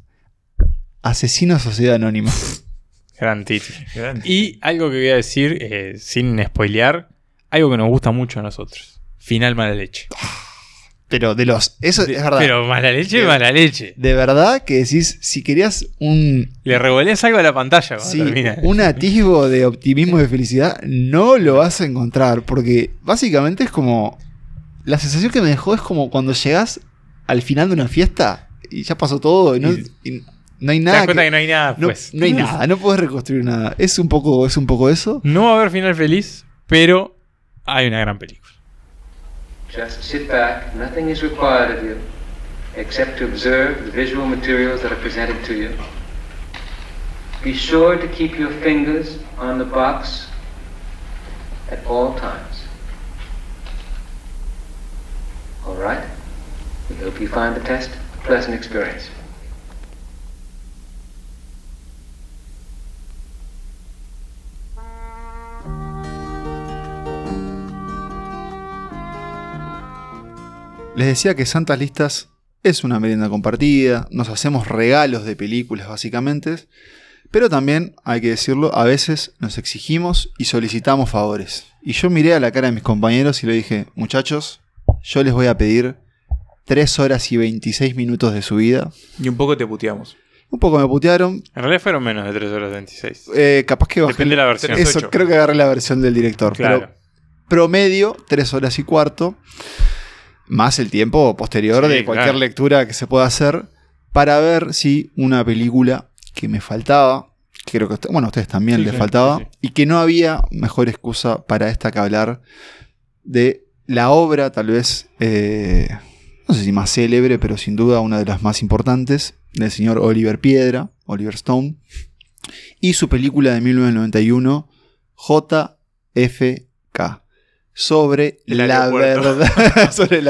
Asesino Sociedad Anónima. Gran título. Y algo que voy a decir, eh, sin spoilear, algo que nos gusta mucho a nosotros. Final mala leche. Pero de los. Eso De- es verdad. Pero mala leche, De- mala leche. de verdad que decís, si querías un, Le revoleas algo a la pantalla sí, un atisbo de optimismo y de felicidad, no lo vas a encontrar. Porque básicamente es como. La sensación que me dejó es como cuando llegas al final de una fiesta y ya pasó todo y no, Y- no hay Te nada. das cuenta que- que no hay nada no, pues. no hay nada, no puedes reconstruir nada. Es un poco, es un poco eso. No va a haber final feliz, pero hay una gran película. Just sit back. Nothing is required of you except to observe the visual materials that are presented to you. Be sure to keep your fingers on the box at all times. All right? We hope you find the test a pleasant experience. Les decía que Santas Listas es una merienda compartida, nos hacemos regalos de películas básicamente, pero también, hay que decirlo, a veces nos exigimos y solicitamos favores. Y yo miré a la cara de mis compañeros y le dije, muchachos, yo les voy a pedir 3 horas y 26 minutos de su vida. Y un poco te puteamos. Un poco me putearon, En realidad fueron menos de 3 horas 26. eh, capaz que bajé... Depende de la versión. Tres- Eso, 8. creo que agarré la versión del director. Claro. Pero promedio, 3 horas y cuarto, más el tiempo posterior Sí, de cualquier claro. lectura que se pueda hacer, para ver si una película que me faltaba, que creo que usted- bueno, a ustedes también Sí, les faltaba, sí. y que no había mejor excusa para esta que hablar de la obra, tal vez, eh, no sé si más célebre, pero sin duda una de las más importantes, del señor Oliver Piedra, Oliver Stone, y su película de 1991, JFK, sobre la verdad, sobre el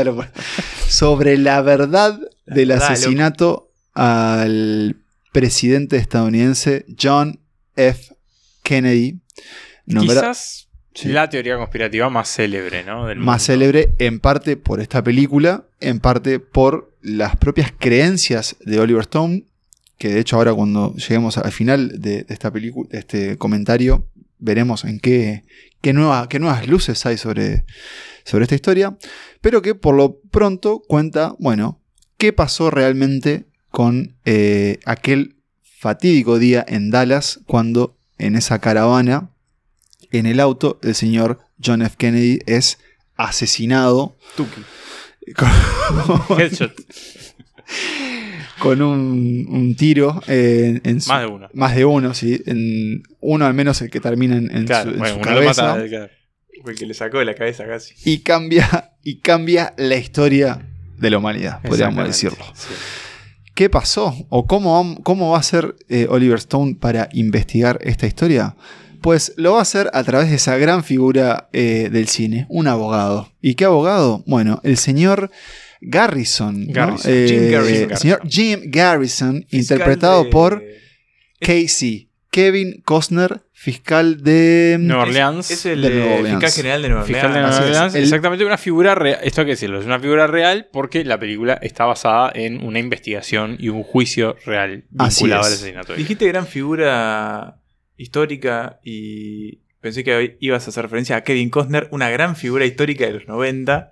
sobre la verdad del asesinato al presidente estadounidense John F. Kennedy, Quizás Sí. la teoría conspirativa más célebre, ¿no? Del más mundo. célebre en parte por esta película, en parte por las propias creencias de Oliver Stone, que de hecho ahora cuando lleguemos al final de, esta película, de este comentario, veremos en qué, qué, nueva- qué nuevas luces hay sobre, sobre esta historia, pero que por lo pronto cuenta, bueno, qué pasó realmente con eh, aquel fatídico día en Dallas cuando en esa caravana, en el auto, el señor John F. Kennedy es asesinado Tuki. con, Headshot. con un, un tiro en, en su- Más de uno. más de uno, sí. En, uno al menos el que termina en, en Claro, su, en bueno, su cabeza. mata. claro. Fue el que le sacó de la cabeza casi. y cambia, y cambia la historia de la humanidad, podríamos decirlo. Sí. ¿Qué pasó? ¿O cómo, cómo va a ser eh, Oliver Stone para investigar esta historia? Pues lo va a hacer a través de esa gran figura eh, del cine, un abogado. ¿Y qué abogado? Bueno, el señor Garrison. ¿no? Garrison, Eh, Jim Garrison. el señor Jim Garrison, Fiscal interpretado de- por Casey. Kevin Costner, fiscal de... Nueva Es- Orleans. Es el de eh, Nueva Orleans. fiscal general de Nueva Fiscal de Orleans. Nueva así es. Orleans, El- exactamente una figura real. Esto hay que decirlo, es una figura real porque la película está basada en una investigación y un juicio real Así vinculado al es. asesinato. de Dijiste gran figura histórica y pensé que ibas a hacer referencia a Kevin Costner, una gran figura histórica de los 90.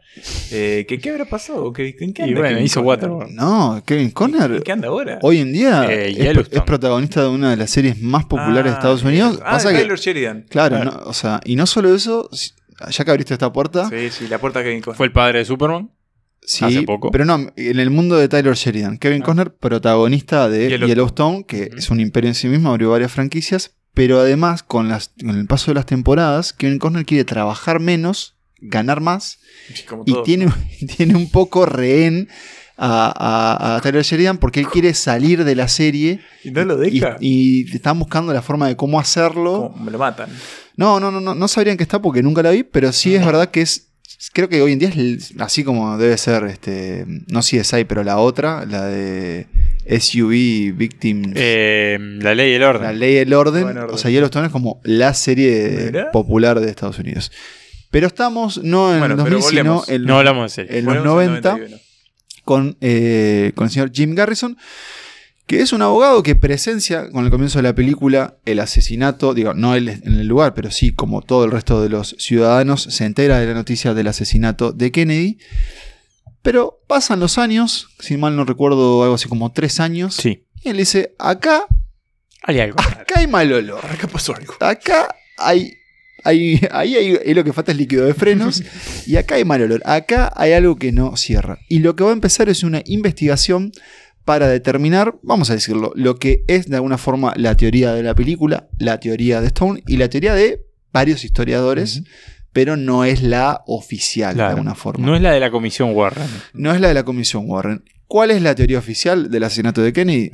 Eh, ¿qué, ¿Qué habrá pasado? ¿Qué, ¿En qué Y anda bueno, Kevin hizo? Waterworld. No, Kevin Costner... ¿En qué anda ahora? Hoy en día Eh, es, protagonista de una de las series más populares de Ah, Estados Unidos. Ah, Pasa que- Taylor Sheridan. claro, Claro. no, o sea, y no solo eso, ya que abriste esta puerta, Sí, sí, la puerta de Kevin Costner. Fue el padre de Superman. sí, hace poco. pero no, en el mundo de Taylor Sheridan, Kevin Ah. Costner, protagonista de Yellowstone. Yellowstone, que es un imperio en sí mismo, abrió varias franquicias, pero además con, las, con el paso de las temporadas, Kevin Costner quiere trabajar menos, ganar más, Como y todos, tiene, ¿no? tiene un poco rehén a, a- a Taylor Sheridan porque él quiere salir de la serie ¿Y no lo deja? y están buscando la forma de cómo hacerlo. Me lo matan. No, no, no, no, no sabrían que está porque nunca la vi, pero sí es verdad que es. Creo que hoy en día es así como debe ser, este, no CSI, pero la otra, la de SUV Victims, Eh, la ley y el orden. la ley y el orden. Buen. O sea, Yellowstone es como la serie popular de Estados Unidos. Pero estamos no en Bueno, el pero 2000, sino en, No hablamos de serie. en los Volvemos al 90 91. con, eh, con el señor Jim Garrison, que es un abogado que presencia con el comienzo de la película el asesinato, digo, no él en el lugar, pero sí como todo el resto de los ciudadanos se entera de la noticia del asesinato de Kennedy. Pero pasan los años, si mal no recuerdo, algo así como tres años. Sí. Y él dice, acá, Hay algo. acá hay mal olor. Acá pasó algo. Acá hay... Ahí, ahí, hay- ahí lo que falta es líquido de frenos y acá hay mal olor. Acá hay algo que no cierra. Y lo que va a empezar es una investigación para determinar, vamos a decirlo, lo que es de alguna forma la teoría de la película, la teoría de Stone y la teoría de varios historiadores, pero no es la oficial de alguna forma. No es la de la comisión Warren. No es la de la comisión Warren. ¿Cuál es la teoría oficial del asesinato de Kennedy?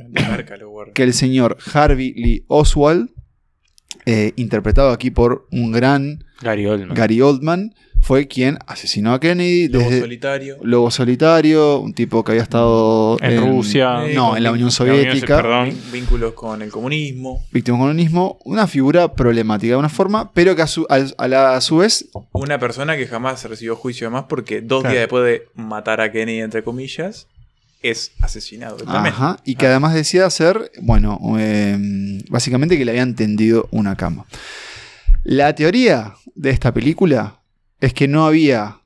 Que el señor Harvey Lee Oswald, eh, interpretado aquí por un gran Gary Oldman. Gary Oldman, fue quien asesinó a Kennedy Lobo desde solitario. Lobo Solitario, un tipo que había estado En Rusia. Eh, no, con en la Unión la Unión- Soviética, perdón. Vin- Vínculos con el comunismo. víctima del comunismo, una figura problemática de una forma, pero que a su, a- a la- a su vez Una persona que jamás recibió juicio además porque dos Claro. días después de matar a Kennedy, entre comillas, es asesinado. Ajá, y que además decía ser, bueno, eh, básicamente que le habían tendido una cama. La teoría de esta película es que no había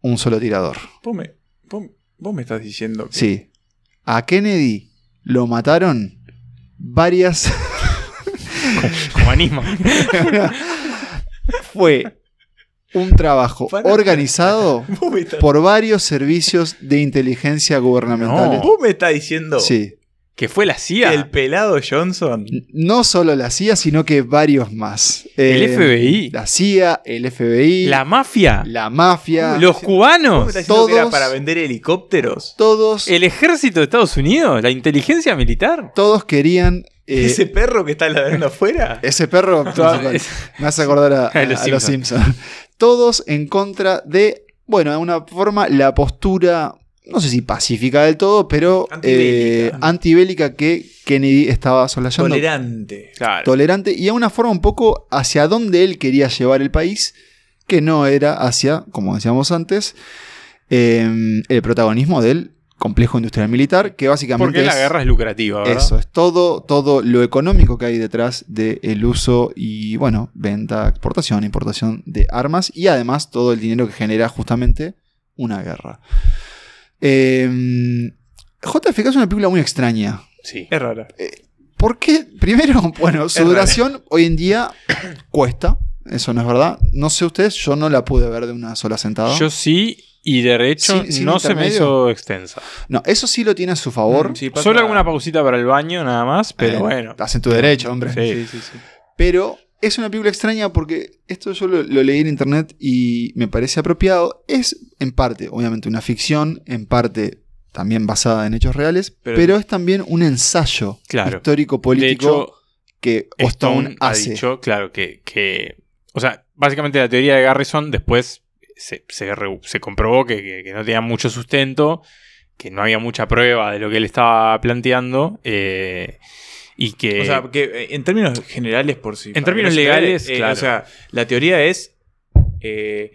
un solo tirador. Vos me, vos- vos me estás diciendo que Sí. A Kennedy lo mataron varias... Anima. Fue un trabajo organizado estás, por varios servicios de inteligencia gubernamentales. vos me estás diciendo Sí. Que fue la CIA. el pelado Johnson No solo la CIA, sino que varios más. El Eh, FBI. La CIA, el FBI, La mafia. la mafia. los vos cubanos. que era todos- para vender helicópteros. Todos, El ejército de Estados Unidos. La inteligencia militar. todos querían. eh, Ese perro que está ladrando afuera. ese perro es- me hace acordar a, A los a los Simpson. Simpsons. Todos en contra de, bueno, de una forma, la postura, no sé si pacífica del todo, pero Antibélica. eh, antibélica que Kennedy estaba solayando. Tolerante. Claro. tolerante y a una forma un poco hacia donde él quería llevar el país, que no era hacia, como decíamos antes, eh, el protagonismo del complejo industrial militar, que básicamente Porque la es guerra es lucrativa, ¿verdad? eso, es todo, todo lo económico que hay detrás del uso y, bueno, venta, exportación, importación de armas y además todo el dinero que genera justamente una guerra. Eh, JFK es una película muy extraña. Sí. Es rara. ¿Por qué? Primero, bueno, su Es duración hoy en día cuesta. Eso no es verdad. No sé ustedes, yo no la pude ver de una sola sentada. Yo sí, y de hecho Sin- sin no se me hizo extensa. No, eso sí lo tiene a su favor. Mm, sí, Solo alguna pausita para el baño, nada más, pero Eh, bueno. Estás en tu derecho, hombre. Sí. Sí, sí, sí. Pero es una película extraña porque esto yo lo, lo leí en internet y me parece apropiado. Es en parte, obviamente, una ficción, en parte también basada en hechos reales, pero, Pero- es también un ensayo Claro. histórico-político que Stone Stone ha hace. dicho, claro, que, que- O sea, básicamente la teoría de Garrison después se, se re- se comprobó que, que- que no tenía mucho sustento, que no había mucha prueba de lo que él estaba planteando. eh, y que. O sea, que eh, en términos generales, por si. En para términos legales, eh, claro. O sea, la teoría es. eh,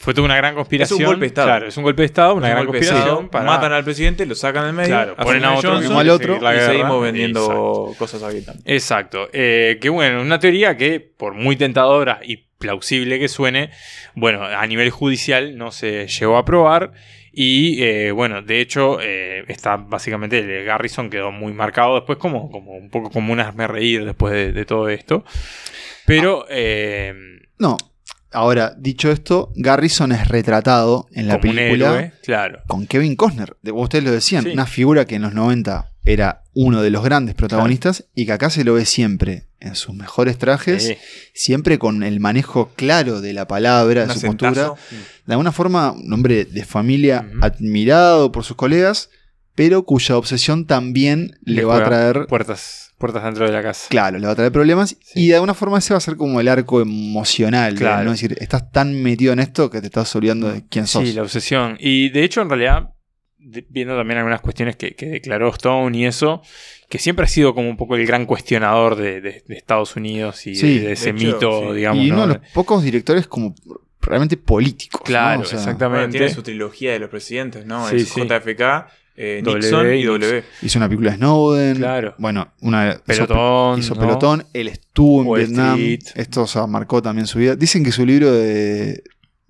fue toda una gran conspiración. golpe de Estado. Claro, es un golpe de Estado, una un gran golpe de conspiración. Para- Matan al presidente, lo sacan del medio. Claro, ponen a un otro, Johnson, al otro, y seguimos vendiendo Exacto. cosas aquí también. Exacto. Eh, que bueno, una teoría que, por muy tentadora y plausible que suene, bueno, a nivel judicial no se llegó a probar. Y eh, bueno, de hecho, eh, está básicamente el Garrison quedó muy marcado después como, como un poco como un hazme reír después de, de todo esto. Pero eh, No. Ahora, dicho esto, Garrison es retratado en la película héroe, claro. con Kevin Costner. De- Ustedes lo decían, Sí. una figura que en los 90 era uno de los grandes protagonistas y que acá se lo ve siempre en sus mejores trajes, Sí. siempre con el manejo claro de la palabra, de su postura. De alguna forma, un hombre de familia admirado por sus colegas, pero cuya obsesión también le, Le va a traer Puertas, puertas dentro de la casa. Claro, le va a traer problemas Sí. y de alguna forma ese va a ser como el arco emocional. Claro. ¿no? Es decir, estás tan metido en esto que te estás olvidando de quién sos. Sí, la obsesión. Y de hecho, en realidad, viendo también algunas cuestiones que, que declaró Stone y eso, que siempre ha sido como un poco el gran cuestionador de, de- de Estados Unidos y de- Sí, de, ese de hecho, mito, sí. digamos. y uno ¿no? de los pocos directores como realmente políticos. ¿no? Claro, O sea, exactamente. Bueno, tiene su trilogía de los presidentes, ¿no? Sí, es. JFK, eh, W Nixon y y W. Hizo una película de Snowden. Claro. Bueno, una hizo- Pelotón. Hizo ¿no? pelotón. Él estuvo en Wall Vietnam. Street. Esto o sea, marcó también su vida. Dicen que su libro de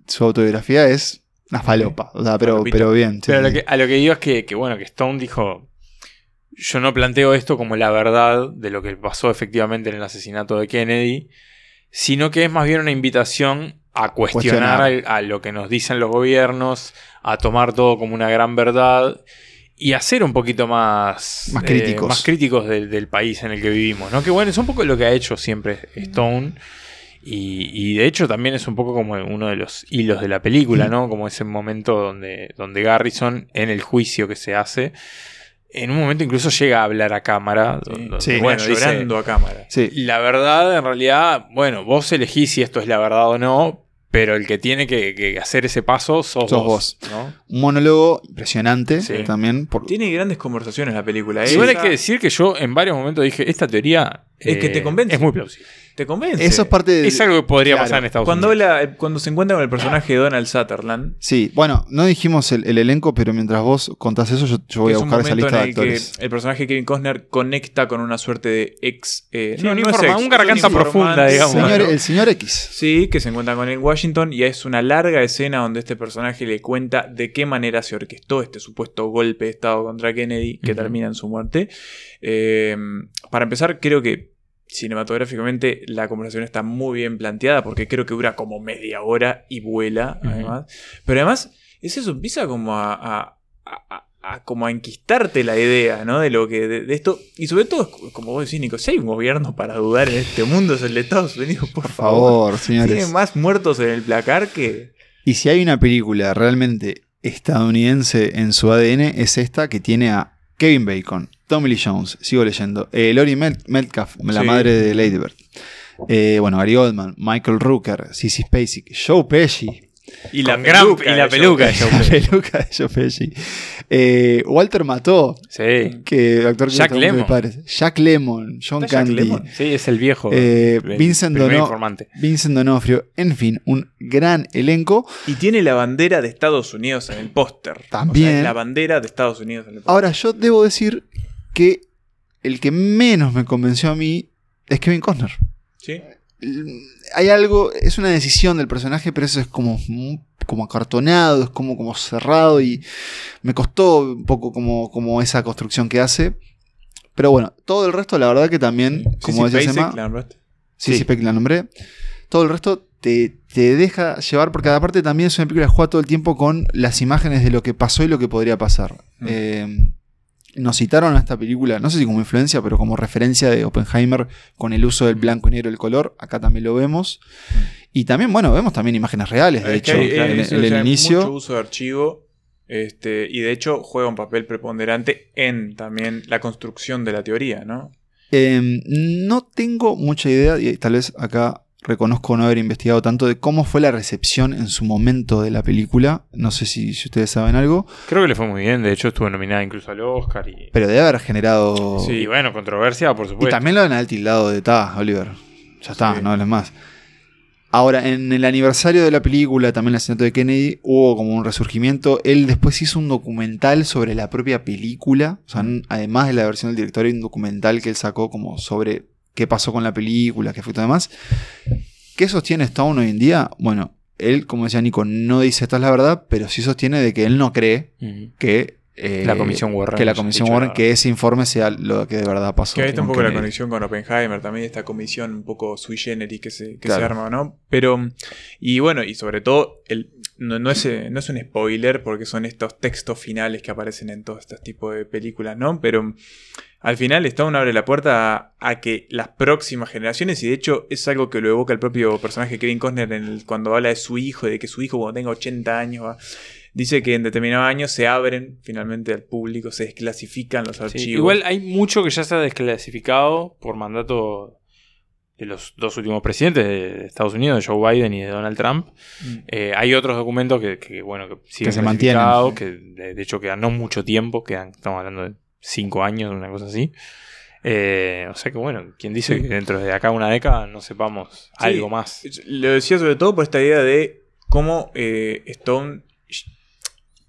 su autobiografía es una falopa. O sea, pero, pero bien. sí, Pero a lo, que, a lo que digo es que, que, bueno, que Stone dijo, yo no planteo esto como la verdad de lo que pasó efectivamente en el asesinato de Kennedy, sino que es más bien una invitación a cuestionar, a lo que nos dicen los gobiernos, a tomar todo como una gran verdad y a ser un poquito más, Más eh, críticos. más críticos del, del país en el que vivimos. ¿no? Que bueno, es un poco lo que ha hecho siempre Stone. Y, y de hecho también es un poco como uno de los hilos de la película, ¿no? Como ese momento donde, donde Garrison, en el juicio que se hace, en un momento incluso llega a hablar a cámara. Sí, donde, Sí, bueno, dice, llorando a cámara. Sí. la verdad, en realidad, bueno, vos elegís si esto es la verdad o no, Pero el que tiene que, que hacer ese paso sos, Sos vos. vos. ¿no? Un monólogo impresionante Sí. también. por- Tiene grandes conversaciones la película. Igual hay Esa que decir que yo en varios momentos dije, esta teoría Es que eh, te convence. Es muy plausible. Te convence. Eso es parte de. Es algo que podría Claro. pasar en Estados Cuando, Unidos. habla- cuando se encuentra con el personaje de Donald Sutherland, Sí, bueno, no dijimos el, el elenco, pero mientras vos contás eso, yo, yo voy es a un buscar esa lista de en el que actores. el personaje de Kevin Costner conecta con una suerte de ex. eh, Sí, un es informa- ex, un garganta es profunda, digamos. Señor- ¿no? El señor X. Sí, que se encuentra con él en Washington y es una larga escena donde este personaje le cuenta de qué manera se orquestó este supuesto golpe de Estado contra Kennedy que termina en su muerte. Eh, para empezar, creo que cinematográficamente la conversación está muy bien planteada porque creo que dura como media hora y vuela, además. Pero además, es eso, empieza como a... a- a- a- a como a enquistarte la idea, ¿no? De lo que de, de esto y sobre todo como vos decís Nico, si hay un gobierno para dudar en este mundo es el de Estados Unidos, por, Por favor, señores. tiene más muertos en el placar que. Y si hay una película realmente estadounidense en su ADN, es esta que tiene a Kevin Bacon, Tommy Lee Jones, sigo leyendo, eh, Lori Mel- Metcalf, la Sí. madre de Lady Bird. Eh, bueno, Gary Oldman, Michael Rooker, Sissy Spacek, Joe Pesci, Y Con gran- y la peluca de Joe la Pesci. peluca de Joe Pesci, eh, Walter Mató, Sí. que actor que Jack padres, Jack Lemon, John ¿Está Jack Candy? Sí, es el viejo. Eh, el Vincent primer Dono- informante. Vincent D'Onofrio, en fin, un gran elenco. Y tiene la bandera de Estados Unidos en el póster. También. O sea, la bandera de Estados Unidos en el póster. Ahora, yo debo decir que el que menos me convenció a mí es Kevin Costner. ¿Sí? Hay algo, es una decisión del personaje, pero eso es como, como acartonado, es como, como cerrado y me costó un poco como, como esa construcción que hace. Pero bueno, todo el resto, la verdad que también, como Sissy decía Spacek, Sema, sí, Sí. sí, la nombré. Todo el resto te, te deja llevar, porque aparte también es una película que juega todo el tiempo con las imágenes de lo que pasó y lo que podría pasar. Mm. Eh, nos citaron a esta película, no sé si como influencia, pero como referencia de Oppenheimer con el uso del blanco y negro del color. Acá también lo vemos. Y también, bueno, vemos también imágenes reales, de Es hecho, hay- en, es- en o el hay inicio. Mucho uso de archivo. Este, y de hecho juega un papel preponderante en también la construcción de la teoría, ¿no? Eh, no tengo mucha idea, y tal vez acá reconozco no haber investigado tanto de cómo fue la recepción en su momento de la película. No sé si, si ustedes saben algo, Creo que le fue muy bien. De hecho, estuvo nominada incluso al Oscar. Y, pero debe haber generado. Sí. y bueno, controversia, por Y supuesto. también lo han tildado de ta, Oliver. Ya está, Sí. no hables más. Ahora, en el aniversario de la película, también el asesinato de Kennedy, hubo como un resurgimiento. Él después hizo un documental sobre la propia película. O sea, n- además de la versión del director, hay un documental que él sacó como sobre qué pasó con la película, qué fue todo demás. ¿Qué sostiene Stone hoy en día? Bueno, él, como decía Nico, no dice esta es la verdad, pero sí sostiene de que él no cree que... eh, La comisión Warren Que la comisión Warren, que ese informe sea lo que de verdad pasó. Que ahí está un poco la conexión con Oppenheimer, también esta comisión un poco sui generis que se, que Claro. se arma, ¿no? Pero, y bueno, y sobre todo, el, no, no es, eh, no es un spoiler porque son estos textos finales que aparecen en todos estos tipos de películas, ¿no? Pero al final Stone abre la puerta a, a que las próximas generaciones, y de hecho es algo que lo evoca el propio personaje Kevin Costner en el- cuando habla de su hijo, de que su hijo cuando tenga 80 años va- Dice que en determinado año se abren finalmente al público, se desclasifican los Sí, archivos. igual hay mucho que ya se ha desclasificado por mandato de los dos últimos presidentes de Estados Unidos, de Joe Biden y de Donald Trump. Mm. Eh, hay otros documentos que, que, bueno, que siguen Que se mantienen. que de, hecho quedan no mucho tiempo, quedan, estamos hablando de cinco años, una cosa así. Eh, o sea que bueno, quien dice Sí. que dentro de acá una década no sepamos algo más. Lo decía sobre todo por esta idea de cómo eh, Stone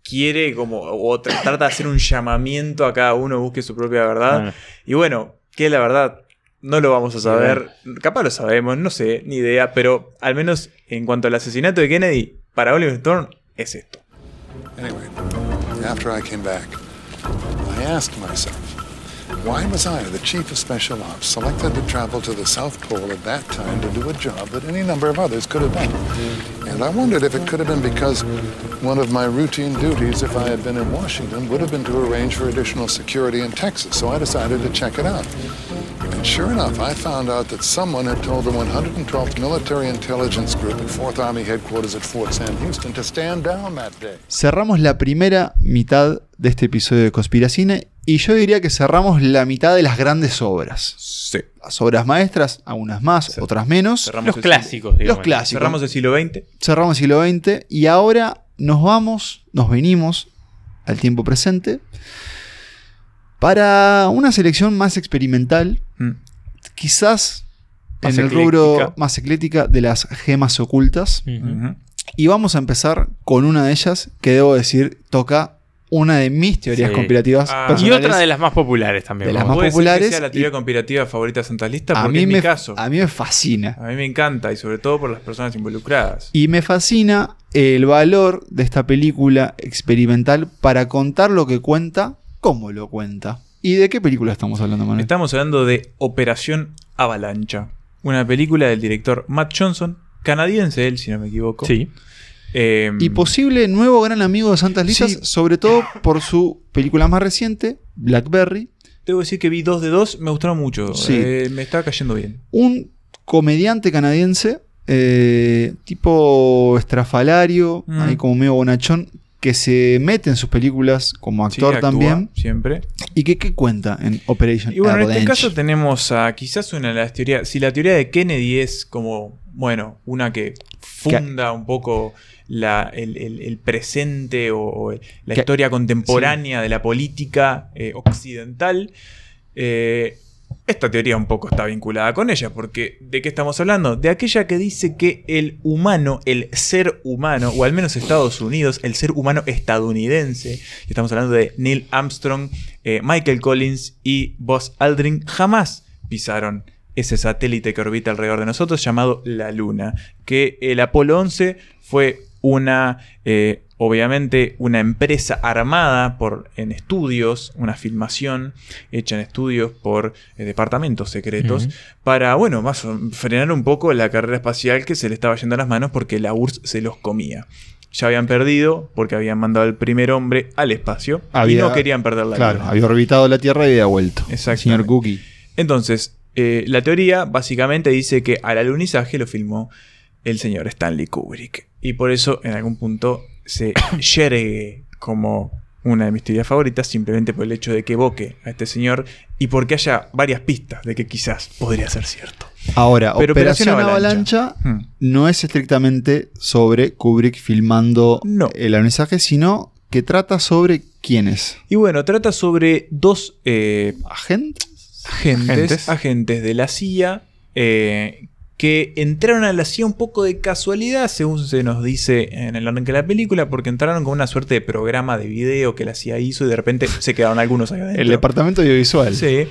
quiere como o tra- trata de hacer un llamamiento a cada uno busque su propia verdad. Bueno, Y bueno, que es la verdad no lo vamos a saber. Capaz lo sabemos, no sé, ni idea, pero al menos en cuanto al asesinato de Kennedy, para Oliver Stone es esto. Anyway, after I came back, I asked myself, why was I, the chief of special ops, selected to travel to the South Pole at that time to do a job that any number of others could have done? And I wondered if it could have been because one of my routine duties, if I had been in Washington, would have been to arrange for additional security in Texas. So I decided to check it out. And sure enough, I found out that someone had told the 112th Military Intelligence Group at 4th Army Headquarters at Fort Sam Houston to stand down that day. Cerramos la primera mitad de este episodio de Conspiracine y yo diría que cerramos la mitad de las grandes obras. Sí. Las obras maestras, algunas más, Sí. otras menos. Cerramos Los el clásicos, digamos. Los clásicos. Cerramos el siglo XX. cerramos el siglo XX y ahora nos vamos, nos venimos al tiempo presente para una selección más experimental, Mm. quizás Más en el rubro más eclética de las gemas ocultas. Y vamos a empezar con una de ellas que debo decir toca una de mis teorías Sí. conspirativas Ah. Y otra de las más populares también. De las más ¿Puede ser populares que sea la teoría conspirativa favorita de Santa Lista? a mí, es mi me, caso. a mí me fascina. A mí me encanta y sobre todo por las personas involucradas. Y me fascina el valor de esta película experimental para contar lo que cuenta, cómo lo cuenta. ¿Y de qué película estamos hablando, Manuel? Estamos hablando de Operación Avalancha, una película del director Matt Johnson, canadiense él, si no me equivoco. Sí. Eh, Y posible nuevo gran amigo de Santas Listas, Sí. sobre todo por su película más reciente, Blackberry. Debo decir que vi dos de dos, me gustaron mucho. Sí. Eh, me estaba cayendo bien. Un comediante canadiense, eh, tipo estrafalario, Mm. ahí como medio bonachón, que se mete en sus películas como actor también. Siempre. ¿Y que, qué cuenta en Operation Y bueno, en este caso tenemos a quizás una de las teorías. Si la teoría de Kennedy es como, bueno, una que funda un poco la- el, el- el presente o, o la Que- historia contemporánea de la política eh, occidental, eh, esta teoría un poco está vinculada con ella, porque ¿de qué estamos hablando? De aquella que dice que el humano, el ser humano, o al menos Estados Unidos, el ser humano estadounidense, y estamos hablando de Neil Armstrong, eh, Michael Collins y Buzz Aldrin, jamás pisaron ese satélite que orbita alrededor de nosotros llamado la Luna, que el Apolo 11 fue una... eh, Obviamente una empresa armada por, en estudios, una filmación hecha en estudios por eh, departamentos secretos, para, bueno, más frenar un poco la carrera espacial que se le estaba yendo a las manos porque la URSS se los comía. Ya habían perdido porque habían mandado al primer hombre al espacio y no querían perder la Claro, había orbitado la Tierra y había vuelto. Exactamente. Señor Cookie. Entonces, eh, la teoría básicamente dice que al alunizaje lo filmó el señor Stanley Kubrick. Y por eso en algún punto se yergue como una de mis teorías favoritas, simplemente por el hecho de que evoque a este señor y porque haya varias pistas de que quizás podría ser cierto. Ahora, Pero Operación, Operación Avalancha, Hmm. no es estrictamente sobre Kubrick filmando No. el alunizaje, sino que trata sobre quiénes. Y bueno, trata sobre dos eh, ¿Agentes? agentes, Agentes. agentes de la CIA eh, que entraron a la CIA un poco de casualidad, según se nos dice en el orden de la película, porque entraron con una suerte de programa de video que la CIA hizo y de repente se quedaron algunos ahí adentro. El departamento audiovisual. Sí.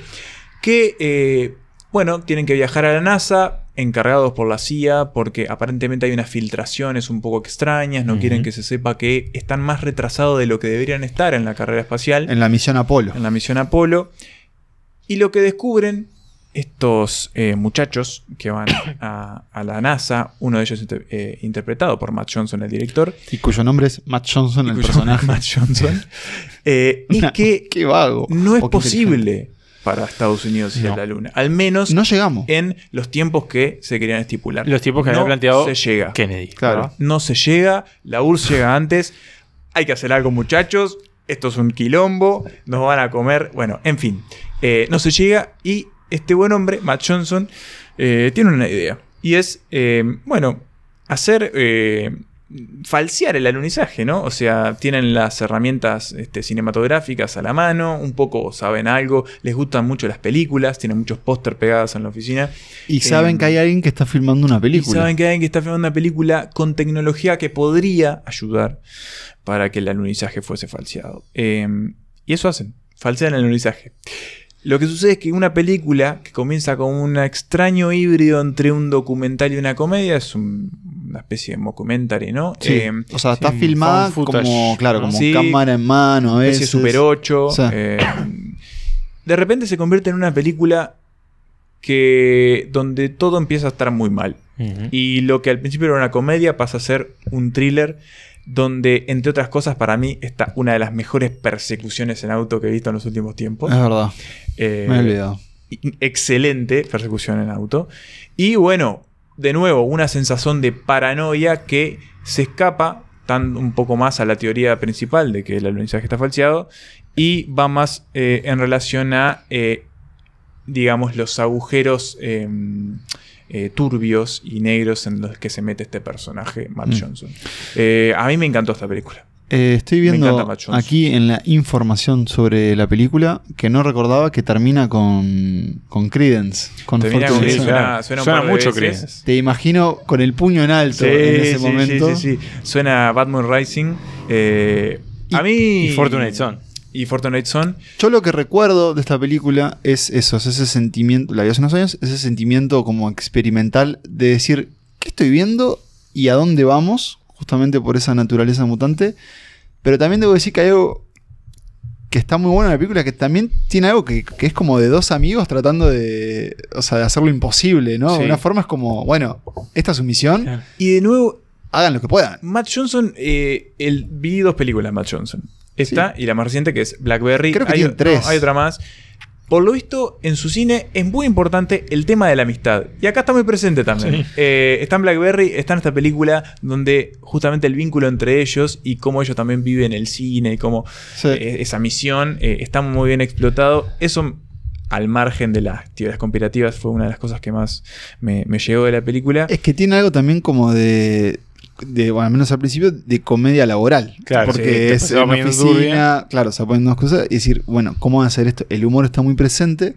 Que, eh, bueno, tienen que viajar a la NASA, encargados por la CIA, porque aparentemente hay unas filtraciones un poco extrañas, no quieren que se sepa que están más retrasados de lo que deberían estar en la carrera espacial En la misión Apolo. en la misión Apolo. Y lo que descubren estos eh, muchachos que van a, a la NASA, uno de ellos inter- eh, interpretado por Matt Johnson, el director, Y cuyo nombre es Matt Johnson, el personaje. Matt Johnson, eh, es Una- que Qué vago. no es posible para Estados Unidos ir a la Luna. Al menos No llegamos. en los tiempos que se querían estipular. Los tiempos que no había planteado se llega. Kennedy. Claro. ¿verdad? No se llega, la URSS llega antes. Hay que hacer algo, muchachos. Esto es un quilombo. Nos van a comer. Bueno, en fin. Eh, no se llega. Y este buen hombre, Matt Johnson, eh, tiene una idea. Y es, eh, bueno, hacer. eh, falsear el alunizaje, ¿no? O sea, tienen las herramientas este, cinematográficas a la mano, un poco saben algo, les gustan mucho las películas, tienen muchos póster pegados en la oficina. Y saben Eh, que hay alguien que está filmando una y película. saben que hay alguien que está filmando una película con tecnología que podría ayudar para que el alunizaje fuese falseado. Eh, y eso hacen, falsean el alunizaje. Lo que sucede es que una película que comienza con un extraño híbrido entre un documental y una comedia, es un- una especie de mockumentary, ¿no? Sí. Eh, o sea, está sí, filmada footage, como, claro, como Sí. cámara en mano. A especie veces. Super 8. Sí. eh, de repente se convierte en una película que donde todo empieza a estar muy mal. Y lo que al principio era una comedia pasa a ser un thriller donde, entre otras cosas, para mí está una de las mejores persecuciones en auto que he visto en los últimos tiempos. Es verdad, Eh, me he olvidado. excelente persecución en auto. Y bueno, de nuevo, una sensación de paranoia que se escapa tan un poco más a la teoría principal de que el alunizaje está falseado y va más eh, en relación a eh, digamos, los agujeros eh, turbios y negros en los que se mete este personaje, Matt Mm. Johnson. Eh, a mí me encantó esta película. Eh, estoy Me encanta viendo Matt Johnson. aquí en la información sobre la película que no recordaba que termina con, con Credence. Con Termina con- suena- mucho. Credence. Te imagino con el puño en alto en ese momento. sí, sí. Suena Batman Rising. Eh, a mí. Y Fortunate Son. Y Fortunate Son. Yo lo que recuerdo de esta película es eso, es ese sentimiento, la vi hace unos años, ese sentimiento como experimental de decir, ¿qué estoy viendo y a dónde vamos? Justamente por esa naturaleza mutante. Pero también debo decir que hay algo que está muy bueno en la película, que también tiene algo que, que es como de dos amigos tratando de, o sea, de hacer lo imposible, ¿no? Sí. De una forma es como, bueno, esta es su misión, Claro. Y de nuevo, hagan lo que puedan. Matt Johnson. eh, el, vi dos películas de Matt Johnson. Esta y la más reciente que es Blackberry. Creo que hay, tres. no, hay otra más. Por lo visto, en su cine es muy importante el tema de la amistad. Y acá está muy presente también. Sí. Eh, está en Blackberry, está en esta película donde justamente el vínculo entre ellos y cómo ellos también viven el cine y cómo Sí. eh, esa misión eh, está muy bien explotado. Eso, al margen de las actividades conspirativas, fue una de las cosas que más me, me llegó de la película. Es que tiene algo también como de, de, bueno, al menos al principio, de comedia laboral. Claro, porque sí, es una oficina, turbia. claro, se ponen dos cosas y decir, bueno, ¿cómo van a hacer esto? El humor está muy presente.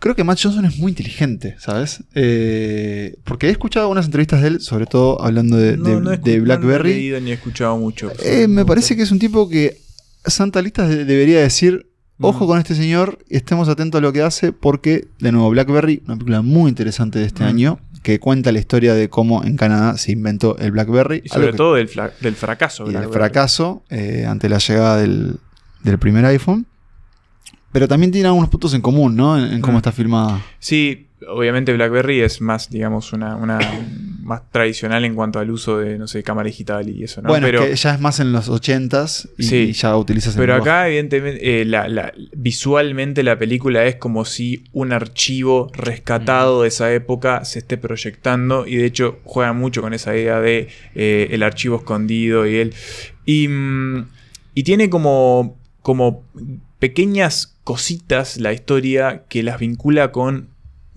Creo que Matt Johnson es muy inteligente, ¿sabes? Eh, porque he escuchado algunas entrevistas de él, sobre todo hablando de, de- No, no he de escu- no Blackberry. he leído ni he escuchado mucho. Eh, me parece que es un tipo que Santa Listas de- debería decir, ojo Mm. con este señor, estemos atentos a lo que hace, porque, de nuevo, Blackberry, una película muy interesante de este Mm. año, que cuenta la historia de cómo en Canadá se inventó el Blackberry. Y sobre que- todo del, fracaso. y del fracaso eh, ante la llegada del, del primer iPhone. Pero también tiene algunos puntos en común, ¿no? En, en cómo Mm. está filmada. Sí, obviamente BlackBerry es más, digamos, una, una más tradicional en cuanto al uso de, no sé, cámara digital y eso, ¿no? bueno, pero, que ya es más en los 80s y, Sí. y ya utilizas el pero lenguaje. acá, evidentemente, eh, la- la- visualmente la película es como si un archivo rescatado de esa época se esté proyectando y de hecho juega mucho con esa idea de eh, el archivo escondido y él. Y, mm, y tiene como, como pequeñas cositas la historia que las vincula con,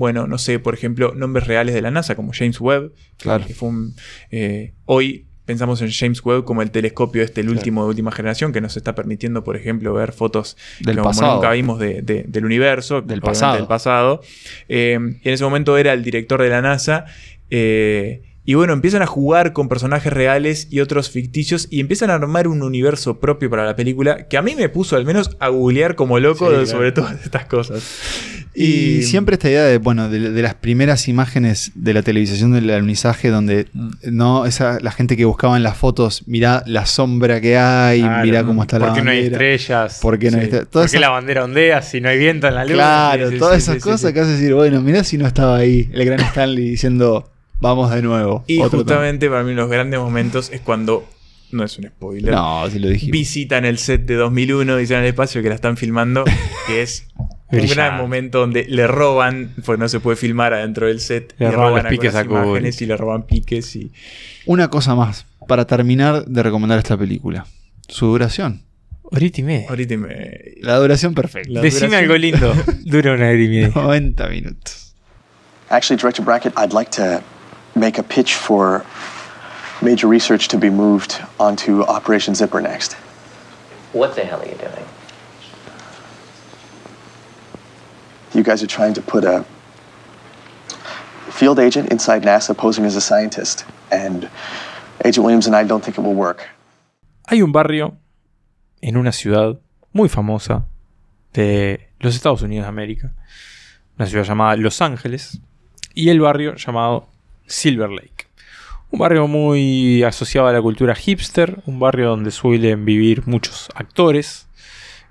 bueno, no sé, por ejemplo, nombres reales de la NASA, como James Webb, Claro. que fue un... eh, hoy pensamos en James Webb como el telescopio este, el último de última generación, que nos está permitiendo, por ejemplo, ver fotos Del como pasado. nunca vimos de- de- del universo, Del pasado. del pasado. Eh, y en ese momento era el director de la NASA. eh, y bueno, empiezan a jugar con personajes reales y otros ficticios y empiezan a armar un universo propio para la película que a mí me puso al menos a googlear como loco Sí, de- claro. sobre todas estas cosas. Y, siempre esta idea de, bueno, de, de las primeras imágenes de la televisación del alunizaje, donde Mm. no esa, la gente que buscaba en las fotos, mirá la sombra que hay, Claro, mirá cómo está la ¿Por qué no hay bandera. estrellas? ¿Por qué no hay Sí. esas- la bandera ondea si no hay viento en la luna? Claro, Sí, sí, todas sí, esas sí, cosas sí. que hace decir, bueno, mirá si no estaba ahí el gran Stanley diciendo, vamos de nuevo. Y justamente para mí los grandes momentos es cuando, no es un spoiler. No, si lo dijimos. visitan el set de 2001, dicen al espacio que la están filmando, que es un gran momento donde le roban, pues no se puede filmar adentro del set, Le roban los piques a imágenes y le roban piques y Una cosa más, para terminar de recomendar esta película. Su duración. Horita y media. ahorita me... La duración perfecta. La Decime duración- algo lindo. Dura una hora y media. 90 minutos. Actually, Director Brackett, I'd like to make a pitch for major research to be moved onto Operation Zipper next. What the hell are you doing? You guys are trying to put a field agent inside NASA posing as a scientist, and Agent Williams and I don't think it will work. Hay un barrio en una ciudad muy famosa de los Estados Unidos de América. Una ciudad llamada Los Ángeles. Y el barrio llamado Silver Lake. Un barrio muy asociado a la cultura hipster. Un barrio donde suelen vivir muchos actores.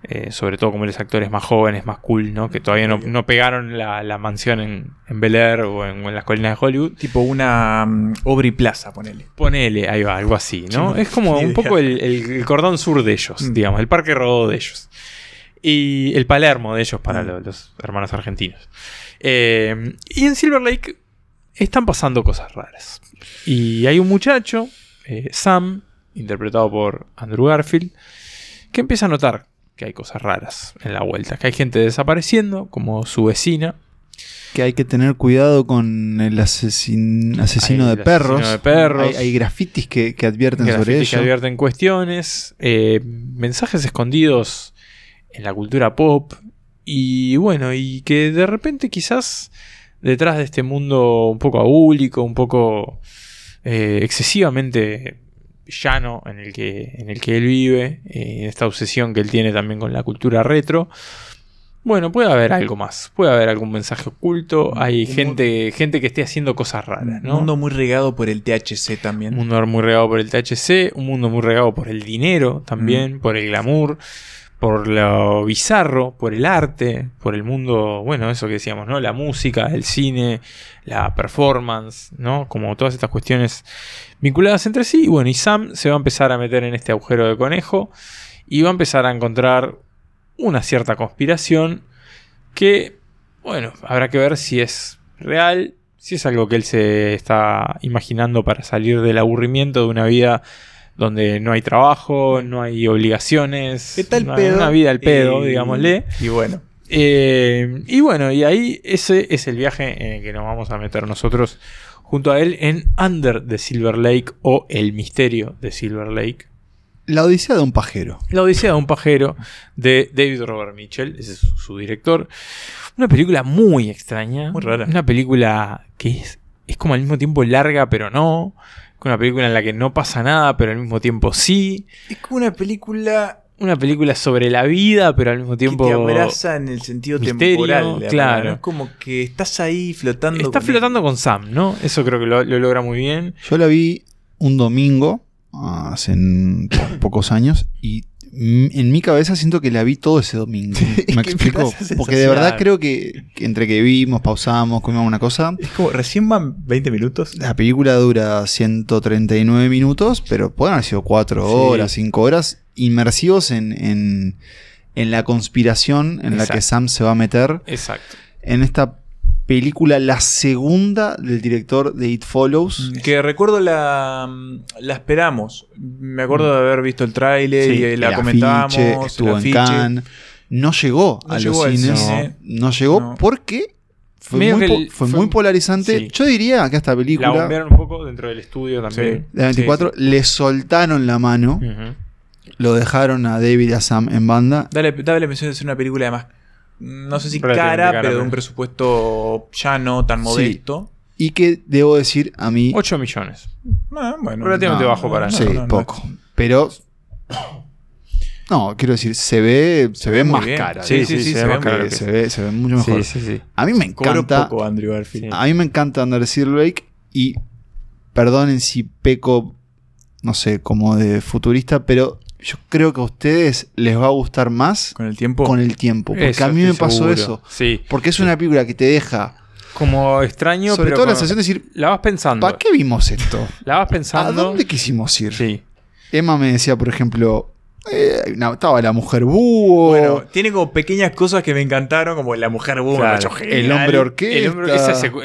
Eh, sobre todo como los actores más jóvenes, más cool, ¿no? Que todavía no, no pegaron la, la mansión en, en Bel Air o en, en las colinas de Hollywood. Tipo una um, Aubrey Plaza, ponele. Ponele, ahí va, algo así, ¿no? Sí, es como un idea. poco el, el- cordón sur de ellos, Mm. digamos, el parque rodó de ellos. Y el Palermo de ellos para Mm. lo- los hermanos argentinos. Eh, y en Silver Lake están pasando cosas raras. Y hay un muchacho, eh, Sam, interpretado por Andrew Garfield, que empieza a notar que hay cosas raras en la vuelta, que hay gente desapareciendo, como su vecina. Que hay que tener cuidado con el asesin- asesino, Hay de, el perros. asesino de perros. Hay, hay grafitis que, que advierten sobre grafitis que advierten cuestiones, eh, mensajes escondidos en la cultura pop y bueno, y que de repente quizás detrás de este mundo un poco abúlico, un poco eh, excesivamente llano en el que, en el que él vive, eh, esta obsesión que él tiene también con la cultura retro. Bueno, puede haber algo más, puede haber algún mensaje oculto, hay Un gente, gente que esté haciendo cosas raras, Un ¿no? mundo muy regado por el THC también. Un mundo muy regado por el THC, un mundo muy regado por el dinero también, por el glamour, por lo bizarro, por el arte, por el mundo, bueno, eso que decíamos, ¿no? La música, el cine, la performance, ¿no? Como todas estas cuestiones vinculadas entre sí. Y bueno, y Sam se va a empezar a meter en este agujero de conejo y va a empezar a encontrar una cierta conspiración que, bueno, habrá que ver si es real, si es algo que él se está imaginando para salir del aburrimiento de una vida donde no hay trabajo, no hay obligaciones, ¿Qué tal una, pedo? una vida al pedo, digámosle. Y bueno. Eh, y bueno, y ahí ese es el viaje en el que nos vamos a meter nosotros junto a él en Under the Silver Lake o El Misterio de Silver Lake. La odisea de un pajero. La Odisea de un pajero de David Robert Mitchell, ese es su, su director. Una película muy extraña. Muy rara. Una película que es, es como al mismo tiempo larga, pero no. Una película en la que no pasa nada, pero al mismo tiempo sí. Es como una película Una película sobre la vida, pero al mismo tiempo. que te abraza en el sentido misterio, temporal. claro. Es como que estás ahí flotando. Está con flotando con Sam, ¿no? Eso creo que lo, lo logra muy bien. Yo la vi un domingo, hace po- pocos años, y en mi cabeza siento que la vi todo ese domingo. ¿Me explico? Porque de verdad creo que, que entre que vimos, pausamos, comimos una cosa, Es como, recién van 20 minutos. la película dura 139 minutos, pero pueden haber sido 4 Sí. horas, 5 horas, inmersivos en, en, en la conspiración en la que. Sam se va a meter Exacto. en esta película, la segunda del director de It Follows. Que recuerdo la, la esperamos. Me acuerdo de haber visto el tráiler Sí, y la comentábamos. afiche, estuvo en. Cannes. No llegó No a llegó los al cines. cine. No, llegó No. porque fue, muy, que po- el- fue fue- muy polarizante. sí. Yo diría que esta La película bombearon un poco dentro del estudio también. de 24 le soltaron la mano, lo dejaron a David y a Sam en banda. Dale, dale la impresión de ser una película además. No sé si cara, cara, pero de un presupuesto ya no tan Sí. modesto. Y que debo decir a mí. 8 millones. Ah, bueno, Relativamente no, bajo para no, sí, no, no, poco. Pero. No, quiero decir, se ve, se, Se ve, más bien. cara. Sí, sí, sí, se, se ve más cara, se ve, se ve mucho mejor. Sí, sí, sí. A mí me encanta. poco Andrew Garfield. Sí. A mí me encanta Under the Silver Lake y perdonen si peco, no sé, como de futurista, pero yo creo que a ustedes les va a gustar más Con el tiempo. con el tiempo. Porque Eso a mí me pasó seguro. eso. Sí. Porque es una película que te deja, Como extraño, sobre pero todo la sensación de decir, la vas pensando. ¿para qué vimos esto? La vas ¿A pensando. dónde quisimos ir? Sí. Emma me decía, por ejemplo, eh, no, estaba la mujer búho, Bueno, tiene como pequeñas cosas que me encantaron, como la mujer me pareció el hombre orquesta. El hombre-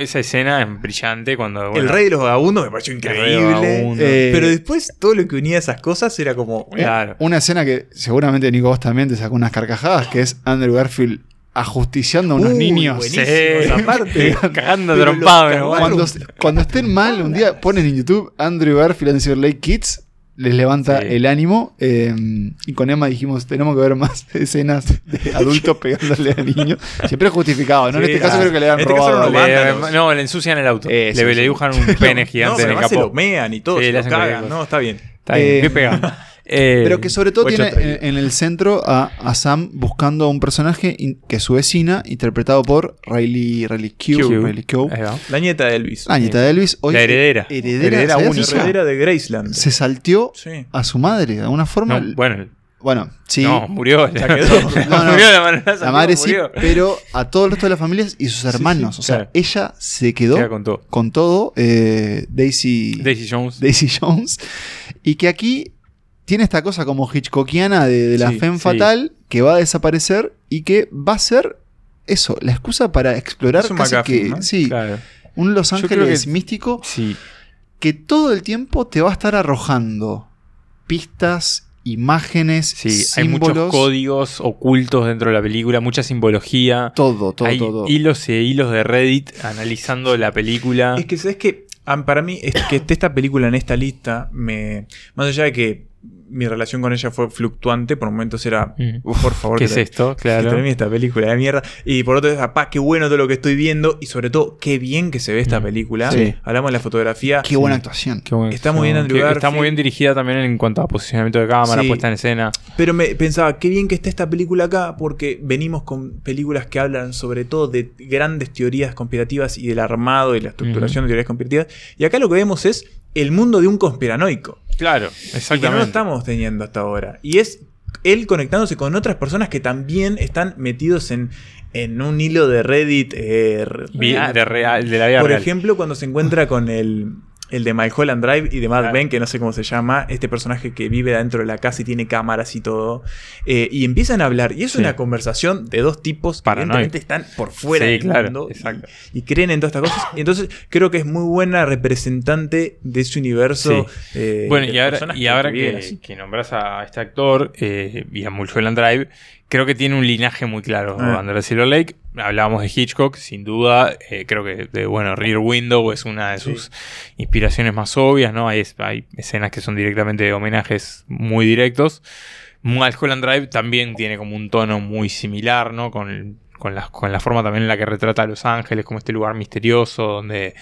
esa, escena es brillante cuando. El rey de los vagabundos me pareció increíble. Eh, pero después todo lo que unía esas cosas era como. eh, Claro. Una escena que seguramente Nico vos también te sacó unas carcajadas, que es Andrew Garfield ajusticiando a unos niños. buenísimo Sí. esa parte. Cagando trompado. Cuando, cuando estén mal, un día ponen en YouTube Andrew Garfield and Silver Lake Kids, les levanta Sí. el ánimo. eh, y con Emma dijimos, tenemos que ver más escenas de adultos pegándole a niños. Siempre justificado, ¿no? en este caso ah, creo que le han este robado. no. Le- no, le ensucian el auto. Eso, le, sí. le dibujan un pene No, gigante pero en el además se capó. lo mean y todo, se lo cagan. No, está bien. Está bien, Eh, ¿qué pega? Eh, Pero que sobre todo tiene en, en el centro a, a Sam buscando a un personaje in- que es su vecina, interpretado por Riley, Riley Q. Q. Riley Q. Ahí va. La nieta de Elvis. La nieta de Elvis. Hoy, La heredera. Heredera, Heredera ¿sabías única. heredera de Graceland. Se salteó Sí. a su madre de alguna forma. No, bueno, Bueno, sí. no, murió. Ya quedó. No, no. murió la, mano- La madre sí, pero a todo el resto de la familia y sus hermanos. o sea, claro. ella se quedó Queda con todo. con todo. eh, Daisy, Daisy Jones. Daisy Jones. Y que aquí tiene esta cosa como Hitchcockiana de, de la Sí, fatal que va a desaparecer y que va a ser eso, la excusa para explorar casi McGuffin, que ¿no? sí, Claro. un Los Ángeles que- místico Sí. que todo el tiempo te va a estar arrojando pistas imágenes, Sí, hay muchos códigos ocultos dentro de la película, mucha simbología. todo, todo, hay todo. hilos e hilos de Reddit analizando la película. Es que, ¿sabes qué? Ah, Para mí, es que esté esta película en esta lista, me. Más allá de que mi relación con ella fue fluctuante, por momentos era. Mm. "Uf, por favor, ¿Qué que es esto? Claro. termine esta película de mierda. Y por otro, apá, qué bueno todo lo que estoy viendo. Y sobre todo, qué bien que se ve esta Mm. película. Sí. Hablamos de la fotografía. Qué buena actuación. Qué. Está muy bien Andrew Está muy bien dirigida también en cuanto a posicionamiento de cámara, Sí. puesta en escena. Pero me pensaba, qué bien que está esta película acá, porque venimos con películas que hablan sobre todo de grandes teorías conspirativas y del armado y la estructuración de teorías conspirativas. Y acá lo que vemos es el mundo de un conspiranoico. Claro, Y que no lo exactamente. estamos teniendo hasta ahora. Y es él conectándose con otras personas que también están metidos en, en un hilo de Reddit. eh, de, real, de la vida Por real. ejemplo, cuando se encuentra con el, el de Mulholland Drive y de Mad Claro. Ben, que no sé cómo se llama, este personaje que vive dentro de la casa y tiene cámaras y todo, eh, y empiezan a hablar. Y es Sí. una conversación de dos tipos que evidentemente están por fuera Sí, del claro, mundo y- exacto. Y, creen en todas estas cosas. Y entonces creo que es muy buena representante de ese universo. eh, Bueno, de y ahora, y que, nombras a este actor eh, y a Mulholland Drive, creo que tiene un linaje muy claro. Ah. The Silver Lake, hablábamos de Hitchcock, sin duda. eh, creo que, de, bueno, Rear Window es una de Sí. sus inspiraciones más obvias, ¿no? Hay, hay escenas que son directamente homenajes muy directos. Mulholland Drive también tiene como un tono muy similar, ¿no? Con, con, la, con la forma también en la que retrata a Los Ángeles, como este lugar misterioso donde,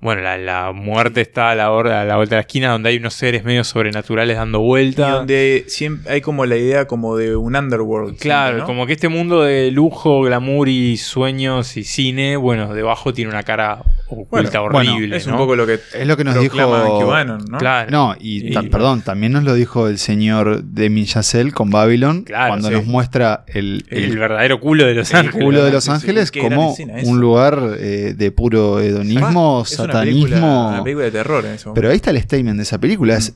bueno, la, la muerte está a la, hora, a la vuelta de la esquina, donde hay unos seres medio sobrenaturales dando Y vuelta. donde siempre hay como la idea como de un underworld. Claro, siempre, ¿no? como que este mundo de lujo, glamour y sueños y cine, bueno, debajo tiene una cara oculta Bueno, horrible. es un poco lo que Es lo que nos dijo- ¿no? Claro. No, y, perdón, también nos lo dijo el señor Demi Chazelle con Babylon Claro, cuando sí. nos muestra el, el, el verdadero culo de Los el Ángeles. culo de. Los sí, Ángeles como escena eso. un lugar eh, de puro hedonismo, Ah, es una película, satanismo. una película de terror en ese momento. Pero ahí está el statement de esa película. Es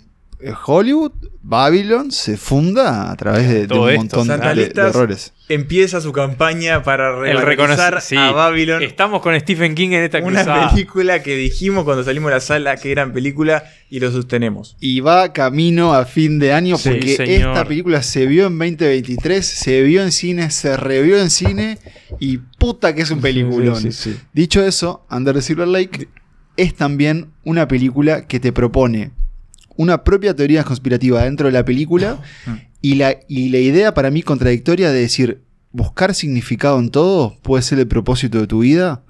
Hollywood, Babylon se funda a través de, un esto, montón de- errores. Empieza su campaña para reconocer sí, a Babylon. Estamos con Stephen King en esta Una cruzada. película que dijimos cuando salimos de la sala que gran película y lo sostenemos. Y va camino a fin de año Sí, porque señor. esta película se vio en 2023, se vio en cine, se revió en cine y puta que es un peliculón. Sí, sí, sí. Dicho eso, Under the Silver Lake es también una película que te propone una propia teoría conspirativa dentro de la película Mm. y la, y la idea para mí contradictoria de decir, buscar significado en todo puede ser el propósito de tu vida,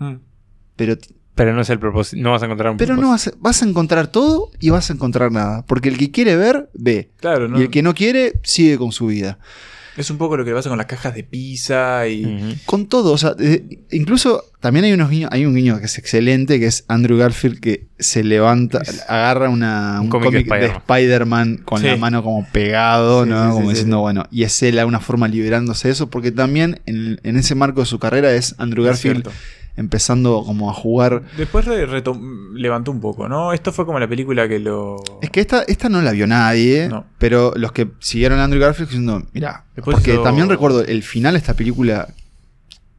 pero, Pero no es el propósito. No vas a encontrar un pero no propósito. vas a, vas a encontrar todo y vas a encontrar nada. Porque el que quiere ver, ve. Claro, ¿no? Y el que no quiere, sigue con su vida. Es un poco lo que pasa con las cajas de pizza y. Con todo, o sea, eh, incluso también hay unos guiños, hay un guiño que es excelente, que es Andrew Garfield que se levanta, agarra una, Un un, cómic de Spider-Man. Con Sí. la mano como pegado, Sí, ¿no? sí, como diciendo, bueno, y es él de alguna forma liberándose de eso, porque también en, en ese marco de su carrera es Andrew Garfield. Empezando como a jugar. Después re- levantó un poco, ¿no? Esto fue como la película que lo. Es que esta, esta no la vio nadie, No. pero los que siguieron a Andrew Garfield diciendo, mira, porque hizo- también recuerdo el final de esta película.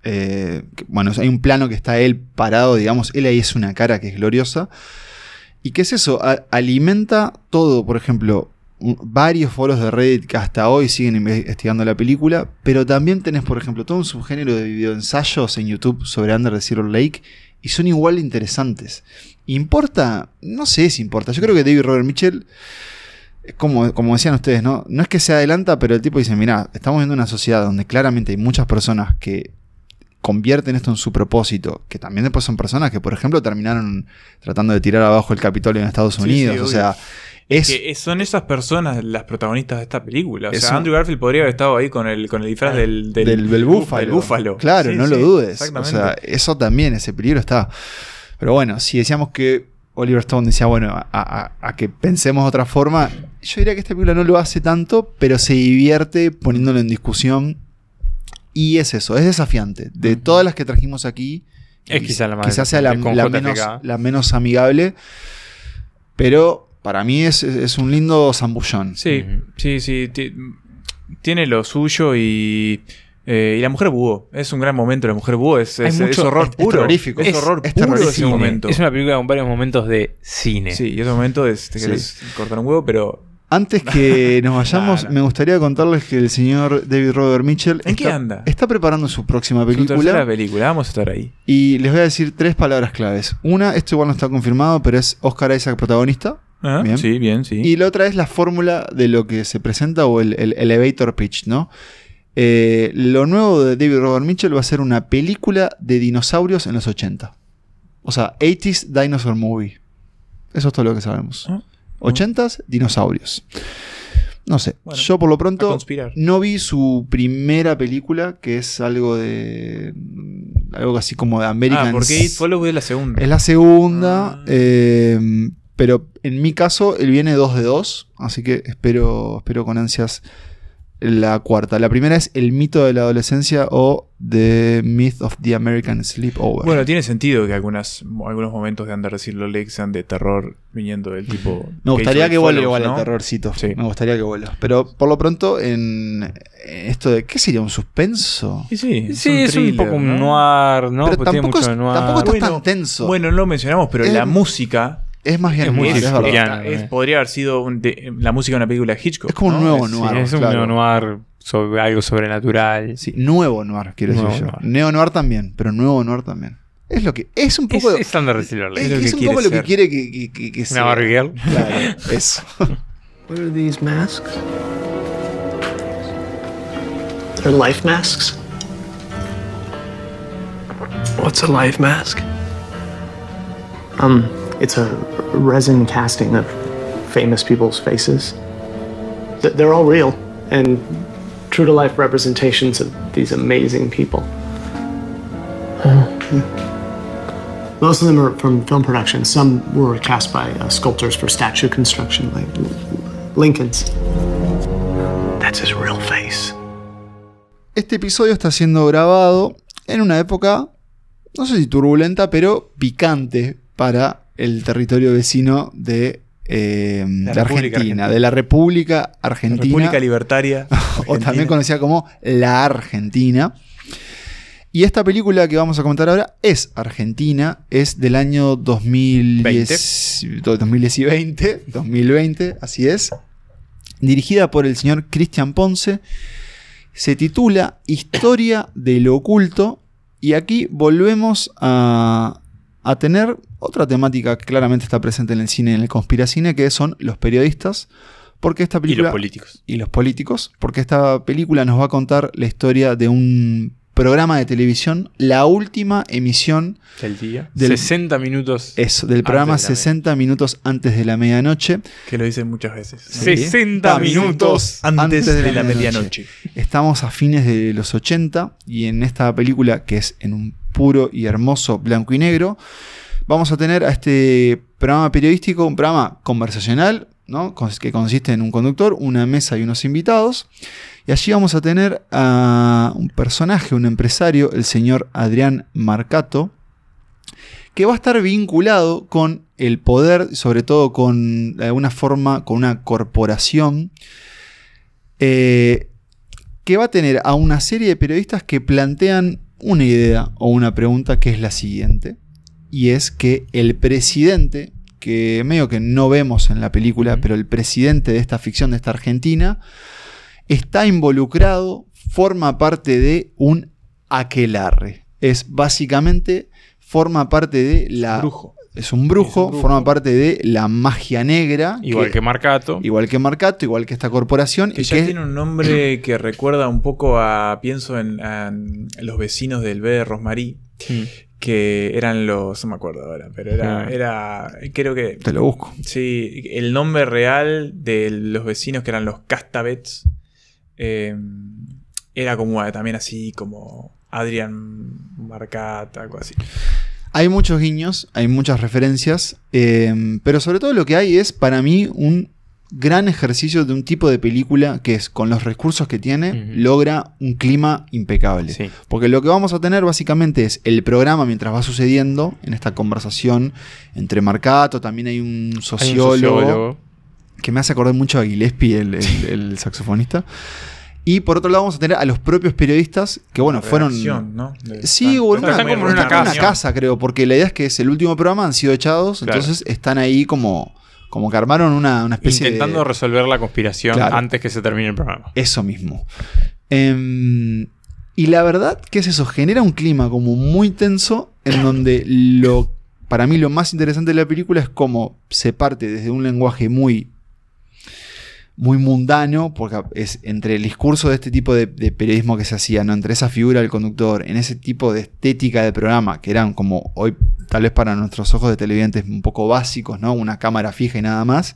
eh, que, bueno, hay un plano que está él parado, digamos, él ahí es una cara que es gloriosa. ¿Y qué es eso? A- alimenta todo, por ejemplo, varios foros de Reddit que hasta hoy siguen investigando la película, pero también tenés, por ejemplo, todo un subgénero de videoensayos en YouTube sobre Under the Zero Lake y son igual de interesantes. ¿Importa? No sé si importa. Yo creo que David Robert Mitchell, eh, como, como decían ustedes, ¿no? no es que se adelanta, pero el tipo dice, mira, estamos viendo una sociedad donde claramente hay muchas personas que convierten esto en su propósito, que también después son personas que, por ejemplo, terminaron tratando de tirar abajo el Capitolio en Estados Unidos. sí, o obvio. Es... Que son esas personas las protagonistas de esta película. O sea, un- Andrew Garfield podría haber estado ahí con el, con el disfraz del, del, del, del búfalo. del búfalo. Claro, Sí, no sí, lo dudes. O Exactamente. sea, eso también, ese peligro está. Pero bueno, si decíamos que Oliver Stone decía, bueno, a, a- a que pensemos de otra forma, yo diría que esta película no lo hace tanto, pero se divierte poniéndolo en discusión. Y es eso, es desafiante. De todas las que trajimos aquí, Es quizá la más quizás sea la, menos, la menos amigable, pero para mí es, es un lindo zambullón. Sí, sí, sí. ti- tiene lo suyo y. eh, y la mujer búho. Es un gran momento. La mujer búho es, es, mucho- es horror es- es puro. Es, Es- horror es puro ese momento. Es una película con varios momentos de cine. Sí, y ese momento es, te Sí. cortar un huevo, pero Antes que nos vayamos, Nah, nah. me gustaría contarles que el señor David Robert Mitchell ¿En qué está, anda? está preparando su próxima Su película. película, vamos a estar ahí. Y les voy a decir tres palabras claves. Una, esto igual no está confirmado, pero es Oscar Isaac protagonista. Ah, Bien. Sí, bien, sí. Y la otra es la fórmula de lo que se presenta o el, el elevator pitch, ¿no? Eh, lo nuevo de David Robert Mitchell va a ser una película de dinosaurios en los 80. O sea, 80s Dinosaur Movie. Eso es todo lo que sabemos. Ah, 80s, dinosaurios. No sé. Bueno, Yo por lo pronto no vi su primera película, que es algo de. Algo así como de American. Ah, porque It Follows es la segunda. Es la segunda. Ah. eh, pero en mi caso, él viene 2 de 2. Así que espero, espero con ansias la cuarta. La primera es El mito de la adolescencia o The Myth of the American Sleepover. Bueno, tiene sentido que algunas, algunos momentos de Under Silver Lake sean de terror viniendo del tipo. me gustaría que vuelva igual ¿no? el terrorcito. Sí. Me gustaría que vuelva. Pero por lo pronto, en, esto de. ¿Qué sería? ¿Un suspenso? Sí, Sí, es un thriller, poco un ¿no? noir, ¿no? Pero Porque tiene tampoco, mucho es- de noir. tampoco está Bueno, tan tenso. Bueno, no lo mencionamos, pero Es- la música es más bien es muy noir, es verdad. Es- eh. podría haber sido un de- la música de una película de Hitchcock. Es como un ¿no? nuevo Es- noir. Sí, es un claro. neo-noir sobre algo sobrenatural. Sí, nuevo noir, quiero Nuevo decir yo. noir. Neo noir también, pero nuevo noir también. Es lo que. Es un poco. es Under the Silver Lake. es, lo que es un quiere poco lo que quiere que, que, que, que Una sea. Barbie Girl. Claro, eso. What are these masks? They're life masks? What's a life mask? Um, it's a resin casting of famous people's faces. They're all real and true to life representations of these amazing people. Most of them are from film production. Some were cast by uh, sculptors for statue construction, like Lincoln's. That's his real face. Este episodio está siendo grabado en una época, no sé si turbulenta, pero picante para el territorio vecino de, eh, de Argentina, Argentina. de la República La Argentina. República Libertaria. o también conocida como La Argentina. Y esta película que vamos a comentar ahora es argentina, es del año 2010, 2020, 2020, así es. Dirigida por el señor Cristian Ponce. Se titula Historia del Oculto. Y aquí volvemos a, a tener otra temática que claramente está presente en el cine y en el conspiracine, que son los periodistas. Porque esta Y película los políticos. y los políticos, porque esta película nos va a contar la historia de un programa de televisión, la última emisión Del día. Del- 60 minutos. eso, del programa Antes de la 60 minutos antes de la medianoche. Que lo dicen muchas veces. ¿no? 60 minutos. antes, de, la medianoche. Estamos a fines de los 80 y en esta película, que es en un puro y hermoso blanco y negro, vamos a tener a este programa periodístico, un programa conversacional, que consiste en un conductor, una mesa y unos invitados. Y allí vamos a tener a un personaje, un empresario, el señor Adrián Marcato, que va a estar vinculado con el poder, sobre todo con, alguna forma, con una corporación, eh, que va a tener a una serie de periodistas que plantean una idea o una pregunta que es la siguiente, y es que el presidente, que medio que no vemos en la película, pero el presidente de esta ficción, de esta Argentina, está involucrado, forma parte de un aquelarre. Es básicamente, forma parte de la... Brujo. Es un brujo, Es un brujo. forma parte de la magia negra. Igual que, Marcato. Igual que Marcato, igual que esta corporación. Que y ya que- tiene un nombre que recuerda un poco a. Pienso en, los vecinos del B de Rosmarí. Mm. Que eran los. No me acuerdo ahora, pero era. Ah. era creo que. Te lo busco. Sí, el nombre real de los vecinos que eran los Castavets. eh, era como eh, también así como Adrian Marcat, algo así. Hay muchos guiños, hay muchas referencias, eh, pero sobre todo lo que hay es para mí un gran ejercicio de un tipo de película que es con los recursos que tiene logra un clima impecable. Sí. Porque lo que vamos a tener básicamente es el programa mientras va sucediendo en esta conversación entre Marcato, también hay un Hay un sociólogo, sociólogo. que me hace acordar mucho a Gillespie, el, el- el saxofonista. Y por otro lado vamos a tener a los propios periodistas que bueno, fueron... ¿no? De- Sí, o en una, Están como en una casa. creo, porque la idea es que es el último programa, han sido echados, Claro. entonces están ahí como, Como que armaron una, una especie Intentando de... resolver la conspiración Claro. antes que se termine el programa. Eso mismo. Em, y la verdad que es eso, genera un clima como muy tenso en donde lo, para mí lo más interesante de la película es cómo se parte desde un lenguaje muy muy mundano, porque es entre el discurso de este tipo de, periodismo que se hacía, ¿no? entre esa figura del conductor, en ese tipo de estética de programa, que eran como hoy, tal vez para nuestros ojos de televidentes, un poco básicos, ¿no? Una cámara fija y nada más.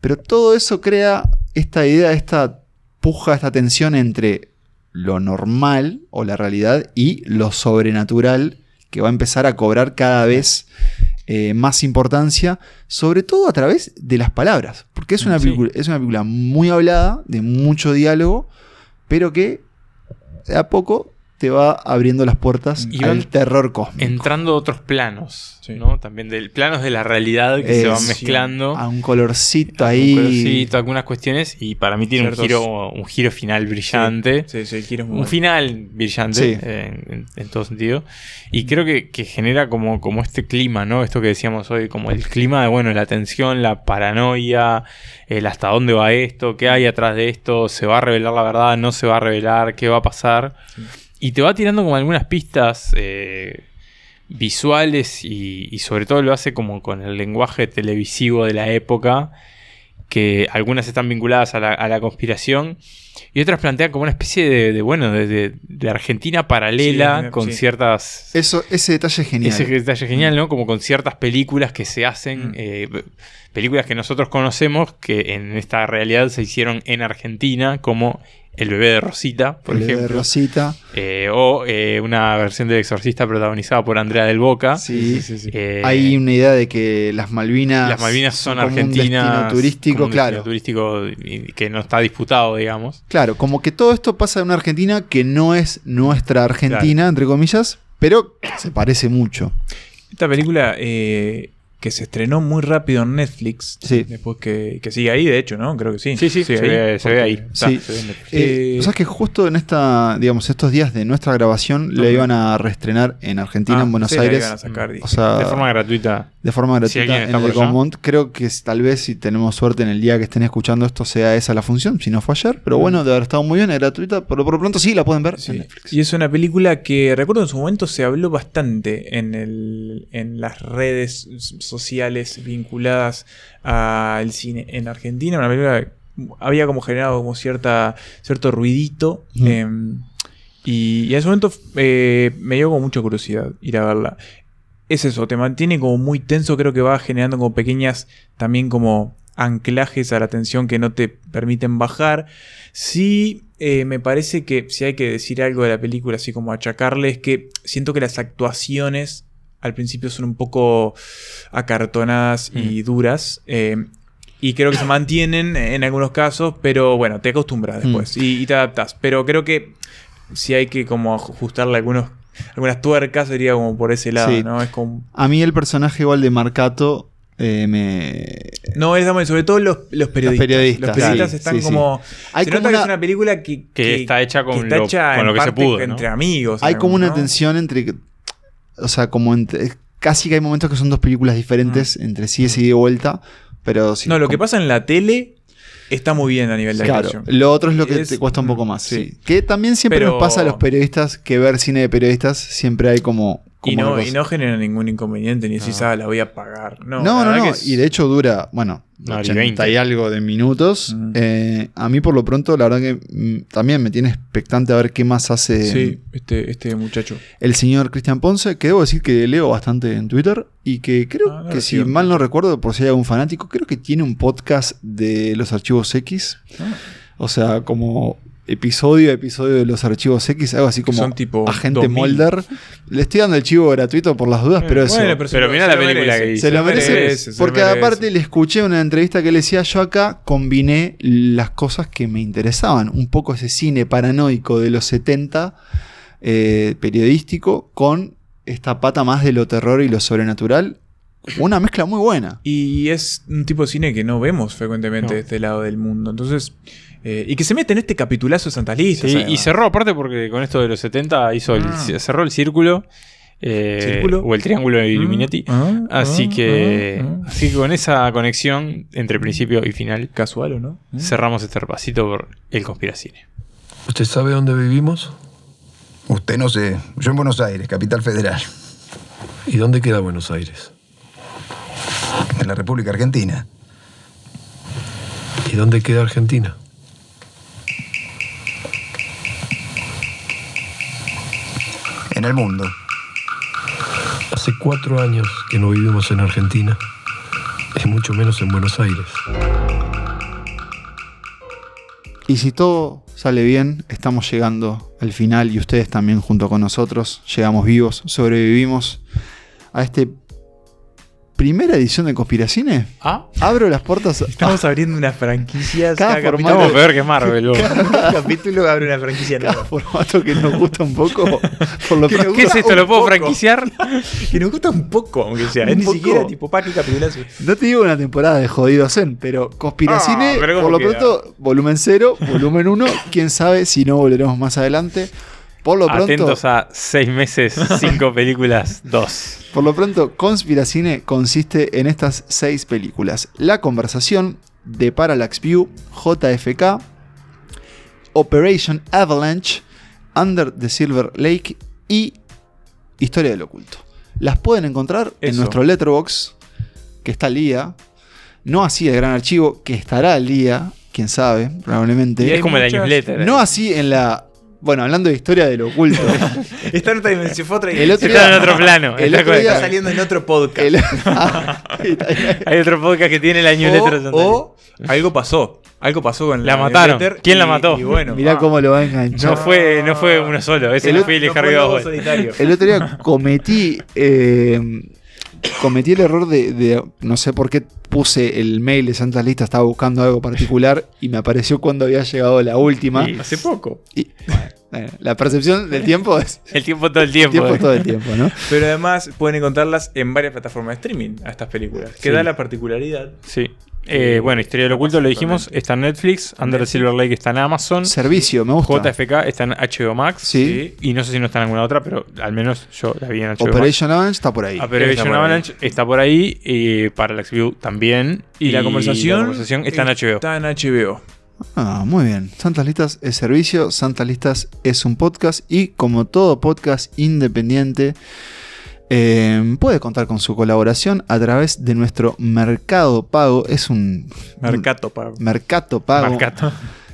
Pero todo eso crea esta idea, esta puja, esta tensión entre lo normal o la realidad y lo sobrenatural que va a empezar a cobrar cada vez eh, más importancia, sobre todo a través de las palabras, porque es una, Sí. película, es una película muy hablada, de mucho diálogo, pero que de a poco te va abriendo las puertas Y al terror cósmico. Entrando otros planos, Sí. ¿no? También del planos de la realidad que se van mezclando. A un colorcito Un ahí. colorcito, algunas cuestiones. Y para mí tiene un giro, un giro final brillante. Sí, sí, el giro es muy Un bueno. final brillante Sí. eh, en, en todo sentido. Y creo que, que genera como, como este clima, ¿no? Esto que decíamos hoy, como el clima de, bueno, la tensión, la paranoia, el hasta dónde va esto, qué hay atrás de esto, se va a revelar la verdad, no se va a revelar, qué va a pasar. Y te va tirando como algunas pistas eh, visuales y, y sobre todo lo hace como con el lenguaje televisivo de la época, que algunas están vinculadas a la, a la conspiración y otras plantean como una especie de, de, bueno, de, de- de Argentina paralela Sí, con sí. ciertas... Eso, ese detalle es genial. Ese detalle genial, ¿no? Como con ciertas películas que se hacen, Mm. eh, películas que nosotros conocemos que en esta realidad se hicieron en Argentina, como El bebé de Rosita, por El de ejemplo. Rosita. Eh, o eh, una versión del Exorcista protagonizada por Andrea del Boca. Sí, Eh, Hay una idea de que las Malvinas. las Malvinas son como argentinas. Un destino turístico, como un claro. destino turístico que no está disputado, digamos. Claro, como que todo esto pasa en una Argentina que no es nuestra Argentina, entre comillas, pero se parece mucho. Esta película eh, que se estrenó muy rápido en Netflix. Sí. Después que, que sigue ahí, de hecho, ¿no? Creo que sí. Sí, sí, se ve- se ve ahí. Está. Sí. se ve en Netflix. Eh, Eh, ¿Sabes que justo en esta, digamos, estos días de nuestra grabación Ok. le iban a reestrenar en Argentina, Ah, en Buenos sí, la Aires? iban a sacar, dije. o sea, de forma gratuita. De forma Si gratuita está en el. Gaumont. Creo que tal vez si tenemos suerte en el día que estén escuchando esto sea esa la función, si no fue ayer. Pero bueno, de haber estado muy bien, es gratuita, pero por lo pronto sí la pueden ver Sí. en Netflix. Y es una película que recuerdo en su momento se habló bastante en, el, en las redes sociales vinculadas al cine en Argentina. Una película que había como generado como cierta, cierto ruidito. Eh, y, y en ese momento eh, me dio como mucha curiosidad ir a verla. Es eso, te mantiene como muy tenso, creo que va generando como pequeñas también como anclajes a la tensión que no te permiten bajar. Sí, eh, me parece que si hay que decir algo de la película, así como achacarle, es que siento que las actuaciones al principio son un poco acartonadas y duras. eh, y creo que se mantienen en algunos casos, pero bueno, te acostumbras después y, y te adaptas. Pero creo que si hay que como ajustarle algunos, algunas tuercas, sería como por ese lado, Sí. ¿no? Es como... A mí el personaje igual de Marcato eh, me... No, es sobre todo los, los periodistas. periodistas, Los periodistas sí, están sí, como. Hay se como nota que una- es una película que, Que está hecha con está lo- hecha con en lo que se pudo, ¿no? entre amigos. Hay como una ¿no? tensión entre... O sea, como entre... Casi que hay momentos que son dos películas diferentes entre sí, ese ida y vuelta, pero sí. Mm. No, lo que pasa en la tele está muy bien a nivel de Claro, actuación. lo otro es lo que Es- te cuesta un poco más. sí. sí. Que también siempre Pero- nos pasa a los periodistas que ver cine de periodistas siempre hay como. Y no, y no genera ningún inconveniente, ni decís, ah, la voy a pagar. No, No, no, no. es- Y de hecho dura, bueno, hora y 80 y 20. algo de minutos. Mm. Eh, a mí, por lo pronto, la verdad que mm, también me tiene expectante a ver qué más hace Sí, este, este muchacho. el señor Cristian Ponce, que debo decir que leo bastante en Twitter y que creo Ah, no que si mal no recuerdo, por si hay algún fanático, creo que tiene un podcast de los archivos X. Ah. O sea, como episodio a episodio de los archivos X, algo así como son tipo Agente 2000. Mulder. Le estoy dando el chivo gratuito por las dudas, pero eso. Bueno, Pero se lo- mira la película merece, que hizo. se lo merece, se lo porque merece. aparte le escuché una entrevista que le decía yo acá, combiné las cosas que me interesaban, un poco ese cine paranoico de los 70, eh, periodístico, con esta pata más de lo terror y lo sobrenatural, una mezcla muy buena. Y es un tipo de cine que no vemos frecuentemente No. de este lado del mundo. Entonces, eh, y que se mete en este capitulazo de Santas Listas. Sí, y cerró aparte porque con esto de los 70 hizo el- Ah. cerró el círculo eh, Círculo. o el triángulo de Illuminati. Ah, Así ah, que, ah, ah. así que con esa conexión entre principio y final, Casual o no. cerramos este repasito por el conspiracine. ¿Usted sabe dónde vivimos? Usted no sé. Yo en Buenos Aires, capital federal. ¿Y dónde queda Buenos Aires? En la República Argentina. ¿Y dónde queda Argentina? En el mundo. Hace cuatro años que no vivimos en Argentina. Y mucho menos en Buenos Aires. Y si todo sale bien, estamos llegando al final y ustedes también junto con nosotros llegamos vivos, sobrevivimos a este primera edición de Conspiracine. Ah, Abro las puertas. Estamos abriendo una franquicia. Cada capítulo- formato- estamos peor que Marvel. cada capítulo abre una franquicia cada nueva. formato que nos gusta un poco. Por lo Que ¿Qué es esto? ¿Lo puedo poco. franquiciar? Que nos gusta un poco, aunque sea. Es ni poco. siquiera tipo pa' que capitulazo. No te digo una temporada de jodido Zen, pero Conspiracine, Ah, pero por ¿cómo lo queda? pronto, volumen 0, volumen 1. Quién sabe si no volveremos más adelante. Por lo pronto, Atentos a seis meses, cinco películas, dos. por lo pronto, Conspiracine consiste en estas seis películas: La conversación de Parallax View, JFK, Operation Avalanche, Under the Silver Lake y Historia del Oculto. Las pueden encontrar en nuestro letterbox, que está al día. No así el gran archivo, que estará al día, quién sabe, probablemente. Y Es como la newsletter. No así en la. Bueno, hablando de historia del oculto. Está en otra dimensión. Fue otra El otro dimensión. Está en otro plano. el está otro día- Está saliendo en otro podcast. el- Ah, Hay otro podcast que tiene la newsletter. o, o algo pasó. Algo pasó con La la mataron. newsletter ¿Quién la mató? Y bueno, Mirá ah, cómo lo va a enganchar. No fue, no fue uno solo, ese El no el no. El otro día cometí. eh, cometí el error de, de- No sé por qué puse el mail de Santas Listas, estaba buscando algo particular y me apareció cuando había llegado la última. Sí. Hace poco. Y, bueno, la percepción del tiempo es. El tiempo todo el tiempo. tiempo eh. todo el tiempo, ¿no? Pero además pueden encontrarlas en varias plataformas de streaming a estas películas. Que Sí. da la particularidad. Sí. Eh, bueno, Historia del Oculto lo dijimos, está en Netflix, Under the. Silver Lake está en Amazon, Servicio, me gusta. JFK está en HBO Max, Sí. y no sé si no está en alguna otra, pero al menos yo la vi en HBO Max. Operation Avalanche está por ahí. Está Operation ahí. Avalanche está por ahí, y Parallax View también. Y, la conversación, la conversación está en HBO. Está en HBO. Ah, muy bien. Santas Listas es servicio, Santas Listas es un podcast y como todo podcast independiente, eh, puede contar con su colaboración a través de nuestro Mercado Pago. Es un Mercato pago. un Mercato Pago. Marcato.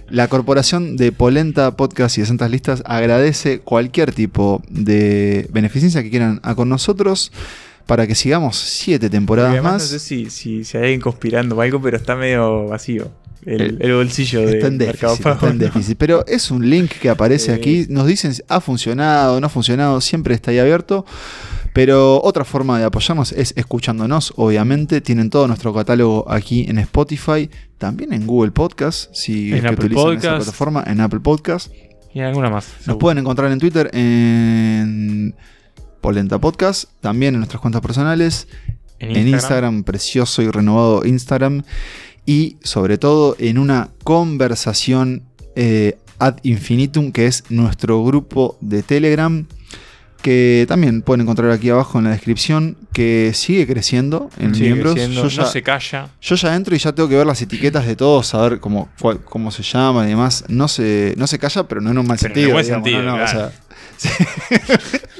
La corporación de Polenta Podcast y de Santas Listas agradece cualquier tipo de beneficencia que quieran a con nosotros para que sigamos siete temporadas además más. no sé si, si, si hay alguien conspirando o algo, pero está medio vacío. El, El- el bolsillo de Está Mercado déficit, Pago. está en déficit. Pero es un link que aparece aquí. Nos dicen si ha funcionado, no ha funcionado, siempre está ahí abierto. Pero otra forma de apoyarnos es escuchándonos, obviamente. Tienen todo nuestro catálogo aquí en Spotify, también en Google Podcast, si En es que Apple utilizan esa Podcast. plataforma, en Apple Podcast. Y alguna más. Nos seguro. pueden encontrar en Twitter en Polenta Podcast, también en nuestras cuentas personales, en Instagram, precioso y renovado Instagram, y sobre todo en una conversación eh, ad infinitum, que es nuestro grupo de Telegram, que también pueden encontrar aquí abajo en la descripción, que sigue creciendo en Sigue miembros. creciendo, Yo ya, no se calla. yo ya entro y ya tengo que ver las etiquetas de todos, saber cómo, cuál- cómo se llama y demás. No se, no se calla, pero no en un mal Pero en sentido. un buen digamos, sentido, no, no, o claro. sea, sí.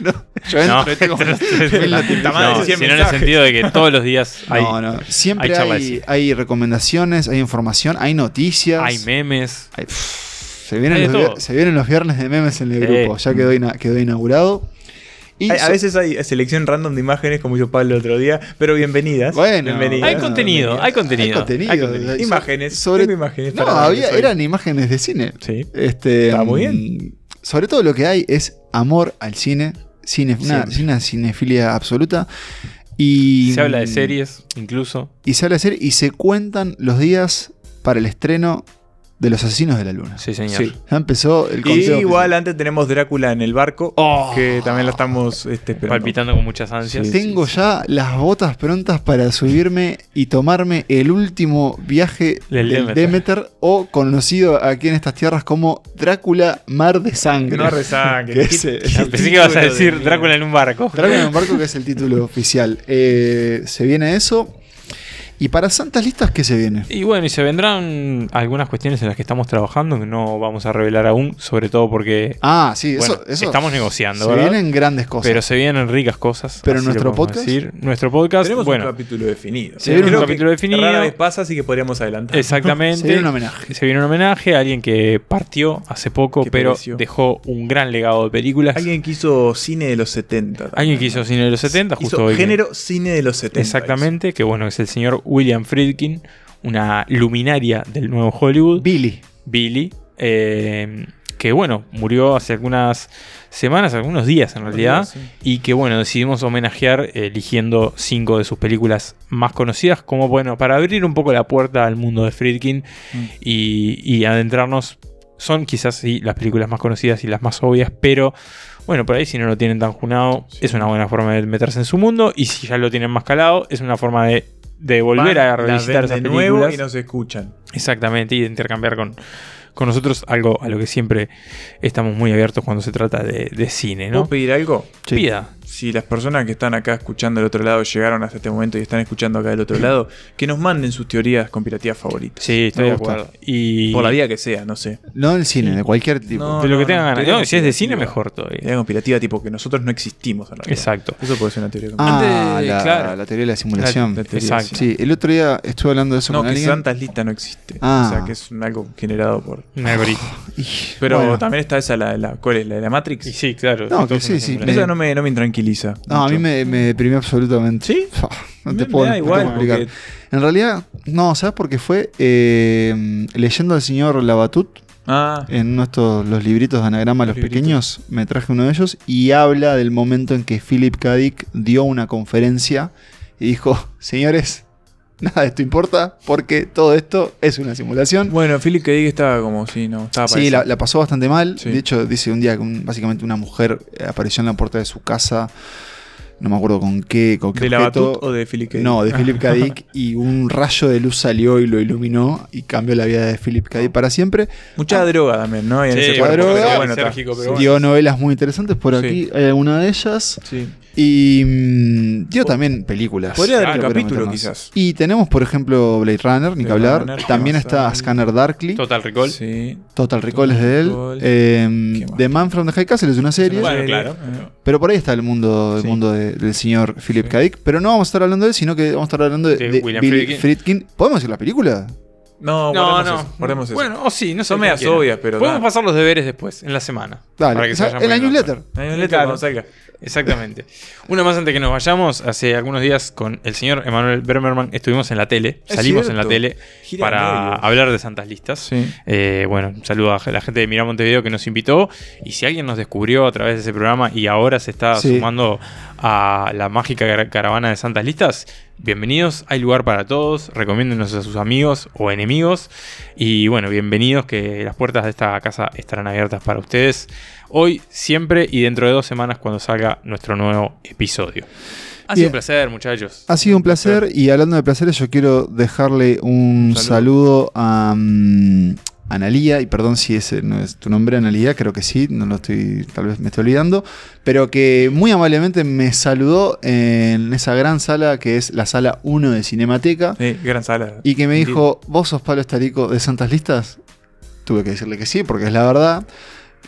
No, yo entro No, y tengo- en no, sino en el sentido de que todos los días hay, no, no. Siempre hay hay, hay recomendaciones, hay información, hay noticias. hay memes. hay- pff, se, vienen los, todo. vier- se vienen los viernes de memes en el grupo. Ya quedó, ina- quedó inaugurado. Y a so- veces hay selección random de imágenes, como hizo Pablo el otro día, pero bienvenidas. Bueno, bienvenidas. Hay contenido, hay contenido. hay contenido. hay contenido. Imágenes, Sobre, imágenes no, había, eran imágenes de cine. Sí. Este, Está muy mm, Sobre todo lo que hay es amor al cine, cine una, una cinefilia absoluta. Y, Se habla de series, incluso. Y se habla de series y se cuentan los días para el estreno de los asesinos de la luna. Sí, señor. Sí. Ya empezó el Y conteo. igual antes tenemos Drácula en el barco, Oh. que también lo estamos este. Palpitando con muchas ansias. Sí. Tengo ya las botas prontas para subirme y tomarme el último viaje Del Demeter. Demeter. o conocido aquí en estas tierras como Drácula Mar de Sangre. No rezangre. Que es el- Pensé que ibas a decir de- Drácula en un barco. Drácula en un barco que es el título oficial. Eh, se viene eso. Y para Santas Listas, ¿qué se viene? Y bueno, y se vendrán algunas cuestiones en las que estamos trabajando que no vamos a revelar aún, sobre todo porque Ah, sí, bueno, eso, eso. estamos negociando, Se ¿verdad? vienen grandes cosas. Pero se vienen ricas cosas. Pero nuestro podcast- decir. Nuestro podcast, Tenemos bueno, un capítulo definido. Se viene un capítulo definido. Rara vez pasa, así que podríamos adelantar. exactamente. Se viene un homenaje. Se viene un homenaje a alguien que partió hace poco, Que pero pereció. dejó un gran legado de películas. Alguien que hizo cine de los 70. también, Alguien que hizo cine de los 70, justo Hizo hoy que- género cine de los 70. Exactamente, que bueno, es el señor William Friedkin, una luminaria del nuevo Hollywood. Billy. Billy, eh, que bueno, murió hace algunas semanas, algunos días en realidad, sí. y que bueno, decidimos homenajear eligiendo cinco de sus películas más conocidas, como bueno, para abrir un poco la puerta al mundo de Friedkin Mm. y, y adentrarnos. Son quizás sí las películas más conocidas y las más obvias, pero bueno, por ahí si no lo tienen tan junado, es una buena forma de meterse en su mundo, y si ya lo tienen más calado, es una forma de, de volver Van, a revisitar esas de nuevo películas. y nos escuchan. Exactamente, y de intercambiar con, con nosotros algo a lo que siempre estamos muy abiertos cuando se trata de, de cine, ¿no? ¿Puedo pedir algo? Sí. Pida. Si las personas que están acá escuchando del otro lado llegaron hasta este momento y están escuchando acá del otro lado, que nos manden sus teorías conspirativas favoritas. Sí, estoy de acuerdo. Y Por la vía que sea, no sé. No del cine, de cualquier tipo. No, de lo que no, tengan no, ganas. No, si es de cine, conspirativa. mejor todavía. Teoría conspirativa tipo que nosotros no existimos en realidad. Exacto. Eso puede ser una teoría Ah, Antes, la, claro. la teoría de la simulación. La- la teoría, Exacto. Sí, el otro día estuve hablando de eso No, con que alguien. Santas Lista no existe. Ah. O sea, que es algo generado por... Un algoritmo. Pero bueno, también está esa, la, la, ¿cuál es? ¿La de la Matrix? Y sí, claro. No, que sí, sí. Esa no me, no me No, a mí me, me deprimió absolutamente. ¿Sí? No Me- te me puedo, da no te igual, puedo explicar. porque- En realidad, no, ¿sabes por qué fue? Eh, leyendo al señor Labatut Ah, en uno de estos, los libritos de anagrama Los Los Pequeños, me traje uno de ellos y habla del momento en que Philip K. Dick dio una conferencia y dijo, señores, nada de esto importa porque todo esto es una simulación. bueno, Philip K. Dick estaba como si no, estaba Sí, la, la pasó bastante mal. Sí. De hecho, dice un día que un- básicamente una mujer eh, apareció en la puerta de su casa. No me acuerdo con qué, con qué ¿De la. Batut o de Philip K. Dick? No, de Philip K. Dick. y un rayo de luz salió y lo iluminó y cambió la vida de Philip K. Dick para siempre. Mucha droga también, ¿no? Y en Sí, ese droga. pero bueno. Sérgico, pero. Dio novelas muy interesantes por Sí. aquí. Hay alguna de ellas. Sí. Y mm, dio también películas. Podría dar un Claro, capítulo, quizás. Y tenemos, por ejemplo, Blade Runner, ni que hablar. Runner, ¿qué También está? Scanner Darkly. Total Recall. Sí. Total Recall es de él. Eh. The Man from the High Castle es una serie. Bueno, Sí. claro. Eh, Pero por ahí está el mundo, el Sí. mundo de- del señor Philip Sí. K. Dick. Pero no vamos a estar hablando de él, sino que vamos a estar hablando de, De de William Billy Friedkin. Friedkin. ¿Podemos decir la película? No, No, no. eso, guardemos eso. Bueno, o sí, no sé. Son medias obvias, pero Podemos nada. pasar los deberes después, en la semana. Dale, Para que o se en la newsletter. Un letra Claro. cuando salga. Exactamente. Una más antes que nos vayamos, hace algunos días con el señor Emanuel Bermerman estuvimos en la tele, Es salimos en la tele Gira para hablar de Santas Listas. Sí. Eh, bueno, saludo a la gente de Mirar Montevideo que nos invitó. Y si alguien nos descubrió a través de ese programa y ahora se está Sí. sumando a la mágica car- caravana de Santas Listas, bienvenidos. Hay lugar para todos. Recomiéndenos a sus amigos o enemigos. Y bueno, bienvenidos que las puertas de esta casa estarán abiertas para ustedes. Hoy, siempre y dentro de dos semanas cuando salga nuestro nuevo episodio. Ha sido Bien. un placer, muchachos. Ha sido un placer. Y hablando de placeres, yo quiero dejarle un Un saludo, a mm, Analía. Y perdón si ese no es tu nombre, Analía. Creo que sí. No lo estoy. Tal vez me estoy olvidando. Pero que muy amablemente me saludó en esa gran sala que es la sala 1 de Cinemateca. Sí, gran sala. Y que me dijo, ¿vos sos Pablo Estarico de Santas Listas? Tuve que decirle que sí, porque es la verdad.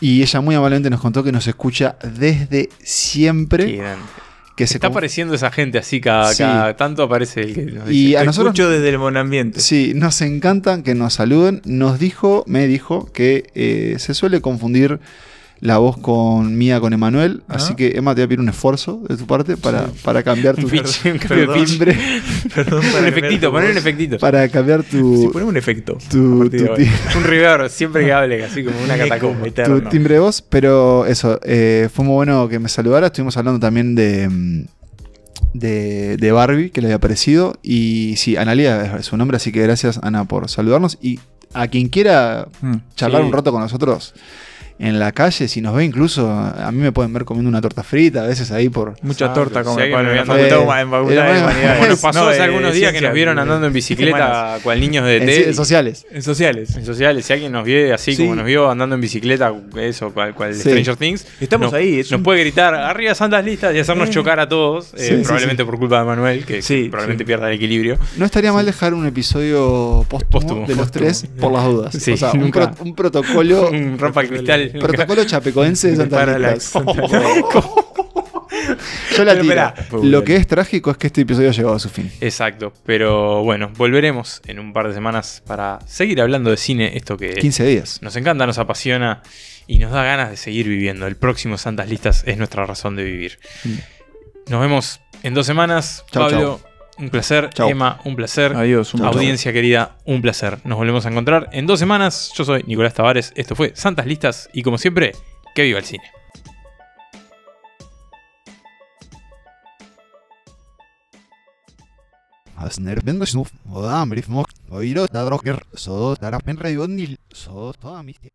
Y ella muy amablemente nos contó que nos escucha desde siempre. Qué grande. Que Se está apareciendo esa gente así cada, Sí. cada tanto aparece el que nos Y dice, a nosotros escucho desde el monambiente. Sí, nos encantan que nos saluden. Nos dijo, me dijo, que eh, se suele confundir la voz con mía con Emanuel. Ah. Así que, Emma, te voy a pedir un esfuerzo de tu parte para, para cambiar tu, pitch, un cambio de tu perdón. timbre. Perdón un efectito, poner un efectito. Para cambiar Sí, tu, poneme un efecto. tu, tu Un reverb, siempre que hable, así como una catacumba. tu timbre de voz. Pero eso, eh, fue muy bueno que me saludara. Estuvimos hablando también de. mm, De, de Barbie, que le había parecido. Y sí, Analia es su nombre, así que gracias, Ana, por saludarnos. Y a quien quiera Mm. charlar Sí. un rato con nosotros en la calle, si nos ve incluso, a mí me pueden ver comiendo una torta frita, a veces ahí por... Mucha Exacto. torta alguien Pablo en la facultad, en de humanidades. Como nos pasó No, hace algunos días que nos vieron de- andando en bicicleta cual niños de en ci- sociales. En sociales. En sociales, si alguien nos ve así Sí. como nos vio andando en bicicleta, eso, cual, cual Sí. Stranger Things, Estamos nos, ahí, es nos un- puede gritar arriba santas listas y hacernos Eh. chocar a todos, eh, Sí, sí, probablemente por culpa de Manuel, que Sí, probablemente sí. pierda el equilibrio. No estaría mal dejar un episodio póstumo, de los tres por las dudas. Sí, o sea, un protocolo, Un rompa cristal. protocolo chapecoense de Santa Parallax. Yo la tiro. esperá. Lo que es trágico es que este episodio ha llegado a su fin. Exacto, pero bueno, volveremos en un par de semanas para seguir hablando de cine, esto que 15 días. nos encanta, nos apasiona y nos da ganas de seguir viviendo. El próximo Santas Listas es nuestra razón de vivir. Nos vemos en dos semanas. Chau, Pablo, un placer. Chau. Emma, un placer. Adiós, un placer. Audiencia querida, un placer. Nos volvemos a encontrar en dos semanas. Yo soy Nicolás Tavares. Esto fue Santas Listas y como siempre, que viva el cine. Asner Bendosnuf, Odam Brifmok, Oiro Tadroker, So Tarapen Rayonil, So Toamiste.